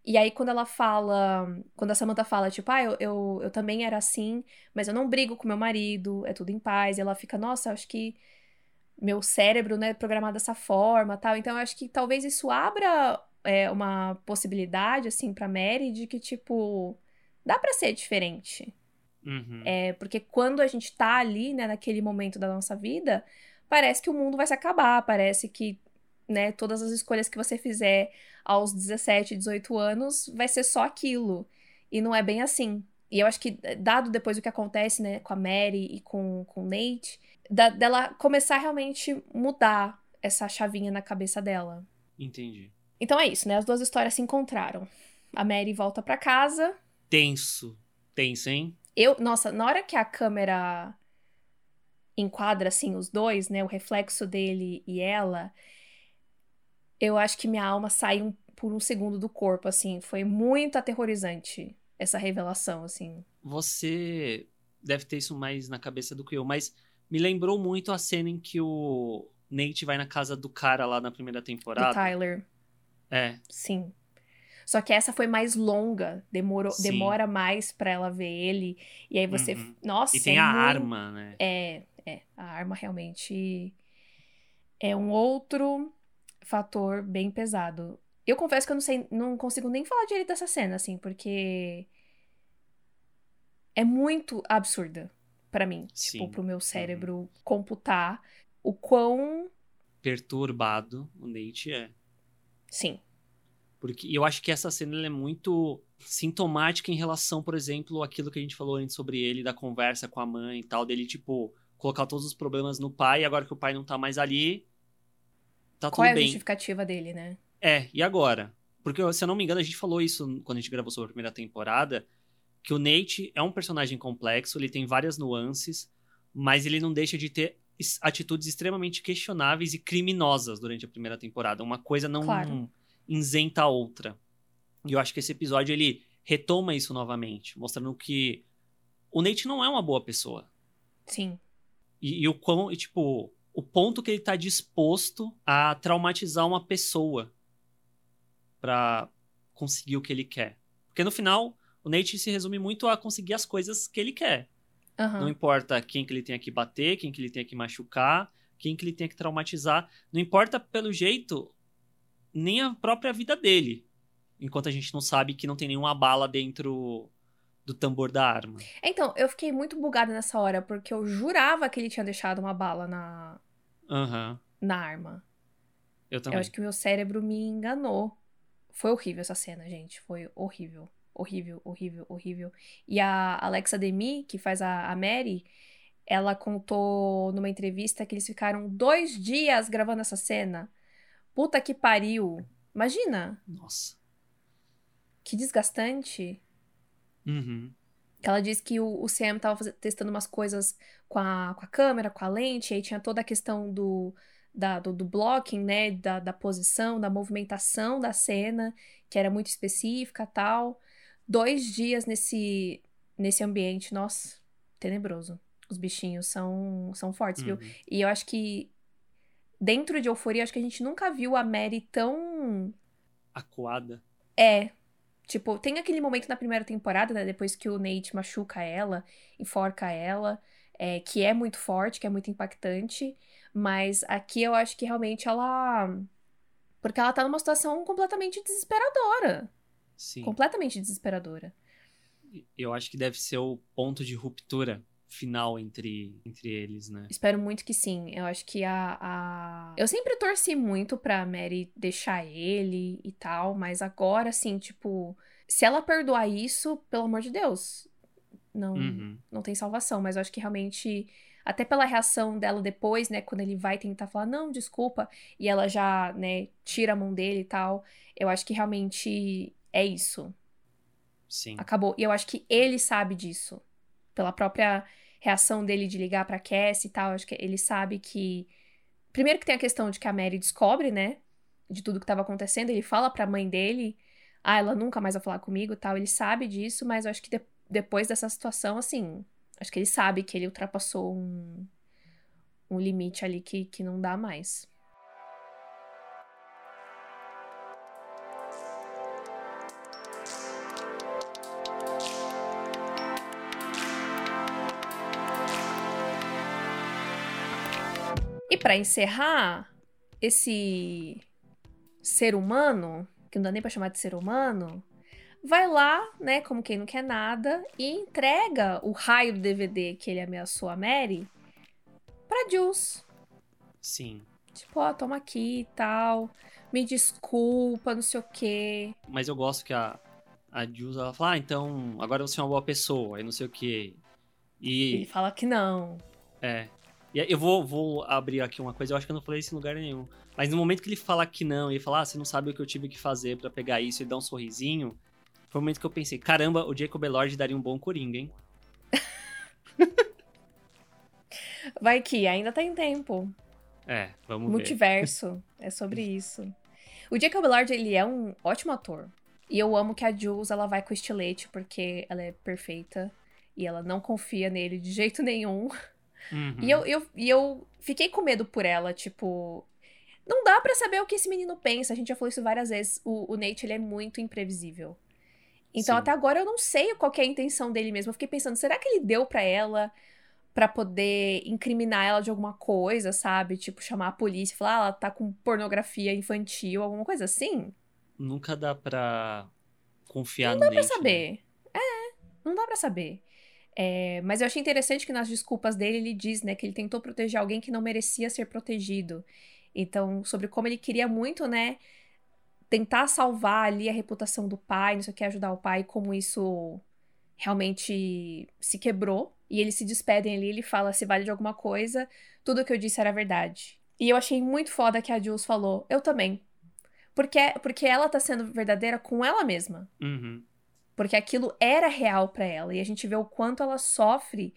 E aí, quando ela fala. Quando a Samantha fala, tipo, ah, eu, eu, eu também era assim, mas eu não brigo com meu marido, é tudo em paz. E ela fica, nossa, acho que meu cérebro não é programado dessa forma tal. Então, eu acho que talvez isso abra é, uma possibilidade, assim, pra Mary de que, tipo, dá para ser diferente. Uhum. É, porque quando a gente tá ali, né, naquele momento da nossa vida, parece que o mundo vai se acabar, parece que, né, todas as escolhas que você fizer aos 17, 18 anos vai ser só aquilo. E não é bem assim. E eu acho que, dado depois o que acontece, né, com a Mary e com, com o Nate, da, dela começar a realmente mudar essa chavinha na cabeça dela. Entendi. Então é isso, né? As duas histórias se encontraram. A Mary volta para casa. Tenso. Tenso, hein? Eu, nossa, na hora que a câmera enquadra assim os dois, né, o reflexo dele e ela, eu acho que minha alma saiu por um segundo do corpo, assim, foi muito aterrorizante essa revelação, assim. Você deve ter isso mais na cabeça do que eu, mas me lembrou muito a cena em que o Nate vai na casa do cara lá na primeira temporada. Do Tyler. É. Sim. Só que essa foi mais longa, demorou, demora mais para ela ver ele. E aí você, Uhum. nossa, E tem é a muito- arma, né? É, é, a arma realmente é um outro fator bem pesado. Eu confesso que eu não sei, não consigo nem falar direito dessa cena, assim, porque é muito absurda pra mim, Sim. tipo, pro meu cérebro computar o quão, Perturbado o Nate é. sim, Porque eu acho que essa cena é muito sintomática em relação, por exemplo, àquilo que a gente falou antes sobre ele, da conversa com a mãe e tal, dele, tipo, colocar todos os problemas no pai, e agora que o pai não tá mais ali, tá qual é tudo a bem. justificativa dele, né? É, e agora? Porque, se eu não me engano, a gente falou isso quando a gente gravou sobre a primeira temporada, que o Nate é um personagem complexo, ele tem várias nuances, mas ele não deixa de ter es- atitudes extremamente questionáveis e criminosas durante a primeira temporada. Uma coisa não Claro. Isenta a outra. E eu acho que esse episódio, ele retoma isso novamente, mostrando que o Nate não é uma boa pessoa. Sim, E, e o quão, e, tipo, o ponto que ele tá disposto a traumatizar uma pessoa pra conseguir o que ele quer. Porque no final, o Nate se resume muito a conseguir as coisas que ele quer. aham, Não importa quem que ele tenha que bater, quem que ele tenha que machucar, quem que ele tenha que traumatizar. Não importa, pelo jeito, nem a própria vida dele. Enquanto a gente não sabe que não tem nenhuma bala dentro do tambor da arma. Então, eu fiquei muito bugada nessa hora, porque eu jurava que ele tinha deixado uma bala na, Aham. na arma. Eu também. Eu acho que o meu cérebro me enganou. Foi horrível essa cena, gente. Foi horrível. Horrível, horrível, horrível. E a Alexa Demi, que faz a, a Mary, ela contou numa entrevista que eles ficaram dois dias gravando essa cena. Puta que pariu. Imagina, Nossa. que desgastante. Uhum. Ela disse que o, o Sam tava faz- testando umas coisas com a, com a câmera, com a lente, aí tinha toda a questão do, da- do, do blocking, né? Da, da posição, da movimentação da cena, que era muito específica tal. Dois dias nesse, nesse ambiente, nossa, tenebroso. Os bichinhos são, são fortes, viu? Uhum. E eu acho que dentro de Euforia, acho que a gente nunca viu a Mary tão Acuada. é. Tipo, tem aquele momento na primeira temporada, né? Depois que o Nate machuca ela, enforca ela, é, que é muito forte, que é muito impactante. Mas aqui eu acho que realmente ela. Porque ela tá numa situação completamente desesperadora. Sim. Completamente desesperadora. Eu acho que deve ser o ponto de ruptura final entre, entre eles, né? Espero muito que sim. Eu acho que a, a. Eu sempre torci muito pra Mary deixar ele e tal, mas agora, assim, tipo. Se ela perdoar isso, pelo amor de Deus. Não. Uhum. não tem salvação, mas eu acho que realmente, até pela reação dela depois, né, quando ele vai tentar falar, não, desculpa, e ela já, né, tira a mão dele e tal, eu acho que realmente é isso. Sim. Acabou. E eu acho que ele sabe disso. Pela própria reação dele de ligar pra Cassie e tal, acho que ele sabe que. Primeiro que tem a questão de que a Mary descobre, né? De tudo que tava acontecendo. Ele fala pra mãe dele. Ah, ela nunca mais vai falar comigo tal. Ele sabe disso, mas eu acho que de- depois dessa situação, assim. Acho que ele sabe que ele ultrapassou um, um limite ali que, que não dá mais. Para encerrar, esse ser humano, que não dá nem pra chamar de ser humano, vai lá, né, como quem não quer nada, e entrega o raio do DVD que ele ameaçou a Mary pra Jules. Sim. Tipo, ó, toma aqui e tal. Me desculpa, não sei o quê. Mas eu gosto que a, a Jules, ela fala, ah, então, agora você é uma boa pessoa, e não sei o quê. E... Ele fala que não. É. E eu vou, vou abrir aqui uma coisa, eu acho que eu não falei isso em lugar nenhum. Mas no momento que ele fala que não, e ele fala, ah, você não sabe o que eu tive que fazer para pegar isso, e dá um sorrisinho, foi o momento que eu pensei, caramba, o Jacob Elord daria um bom Coringa, hein? (laughs) Vai que ainda tem tempo. É, vamos Multiverso, ver. é sobre (laughs) isso. O Jacob Elord, ele é um ótimo ator. E eu amo que a Jules, ela vai com estilete, porque ela é perfeita. E ela não confia nele de jeito nenhum. (laughs) Uhum. E eu, eu, e eu fiquei com medo por ela, tipo... Não dá para saber o que esse menino pensa. A gente já falou isso várias vezes. O, o Nate, ele é muito imprevisível. Então, Sim. até agora, eu não sei qual é a intenção dele mesmo. Eu fiquei pensando, será que ele deu para ela para poder incriminar ela de alguma coisa, sabe? Tipo, chamar a polícia e falar, ah, ela tá com pornografia infantil, alguma coisa assim? Nunca dá pra confiar Não dá pra saber. Né? É, não dá pra saber. É, mas eu achei interessante que nas desculpas dele ele diz, né, que ele tentou proteger alguém que não merecia ser protegido. Então, sobre como ele queria muito, né, tentar salvar ali a reputação do pai, não sei o que, ajudar o pai, como isso realmente se quebrou. E eles se despedem ali, ele fala se vale de alguma coisa, tudo que eu disse era verdade. E eu achei muito foda que a Jules falou, eu também. Porque, porque ela tá sendo verdadeira com ela mesma. Uhum. Porque aquilo era real para ela. E a gente vê o quanto ela sofre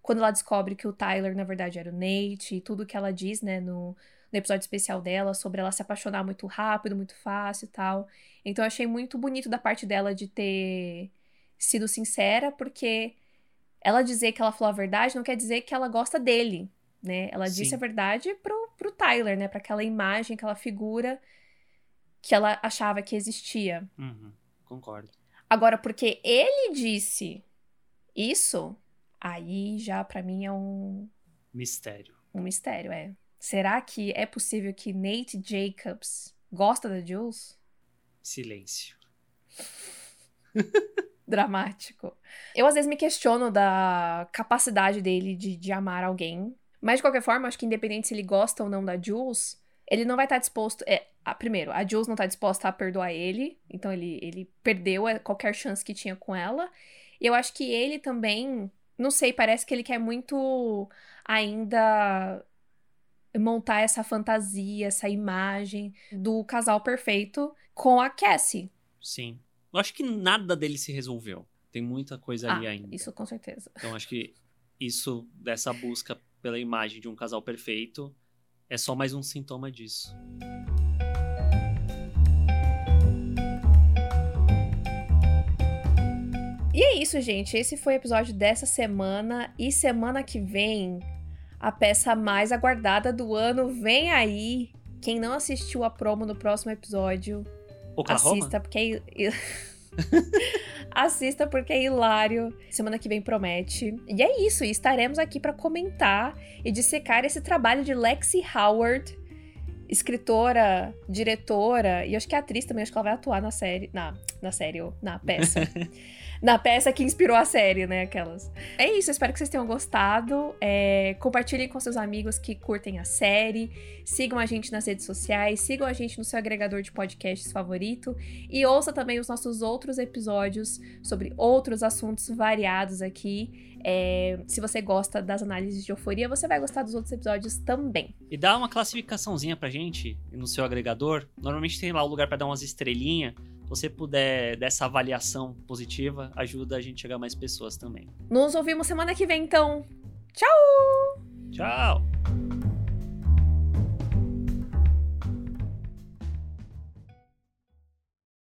quando ela descobre que o Tyler, na verdade, era o Nate. E tudo que ela diz, né, no, no episódio especial dela, sobre ela se apaixonar muito rápido, muito fácil e tal. Então eu achei muito bonito da parte dela de ter sido sincera, porque ela dizer que ela falou a verdade não quer dizer que ela gosta dele, né? Ela Sim. disse a verdade pro, pro Tyler, né? Pra aquela imagem, aquela figura que ela achava que existia. Uhum, concordo. Agora, porque ele disse isso, aí já para mim é um. Mistério. Um mistério, é. Será que é possível que Nate Jacobs gosta da Jules? Silêncio. (laughs) Dramático. Eu às vezes me questiono da capacidade dele de, de amar alguém. Mas de qualquer forma, acho que independente se ele gosta ou não da Jules, ele não vai estar disposto. É, a, primeiro, a Jules não está disposta a perdoar ele. Então ele, ele perdeu qualquer chance que tinha com ela. E eu acho que ele também. Não sei, parece que ele quer muito ainda montar essa fantasia, essa imagem do casal perfeito com a Cassie. Sim. Eu acho que nada dele se resolveu. Tem muita coisa ah, ali ainda. Isso com certeza. Então acho que isso, dessa busca pela imagem de um casal perfeito, é só mais um sintoma disso. E é isso, gente. Esse foi o episódio dessa semana. E semana que vem a peça mais aguardada do ano vem aí. Quem não assistiu a promo no próximo episódio, Oklahoma? assista, porque é... (laughs) (laughs) assista porque é hilário. Semana que vem promete. E é isso, e estaremos aqui para comentar e dissecar esse trabalho de Lexi Howard, escritora, diretora, e acho que atriz também, acho que ela vai atuar na série, na, na série, na peça. (laughs) na peça que inspirou a série, né? Aquelas. É isso, espero que vocês tenham gostado. É, compartilhem com seus amigos que curtem a série. Sigam a gente nas redes sociais, sigam a gente no seu agregador de podcasts favorito e ouça também os nossos outros episódios sobre outros assuntos variados aqui. É, se você gosta das análises de euforia, você vai gostar dos outros episódios também. E dá uma classificaçãozinha pra gente no seu agregador. Normalmente tem lá o lugar para dar umas estrelinhas você puder dessa avaliação positiva, ajuda a gente a chegar a mais pessoas também. Nos ouvimos semana que vem, então. Tchau! Tchau!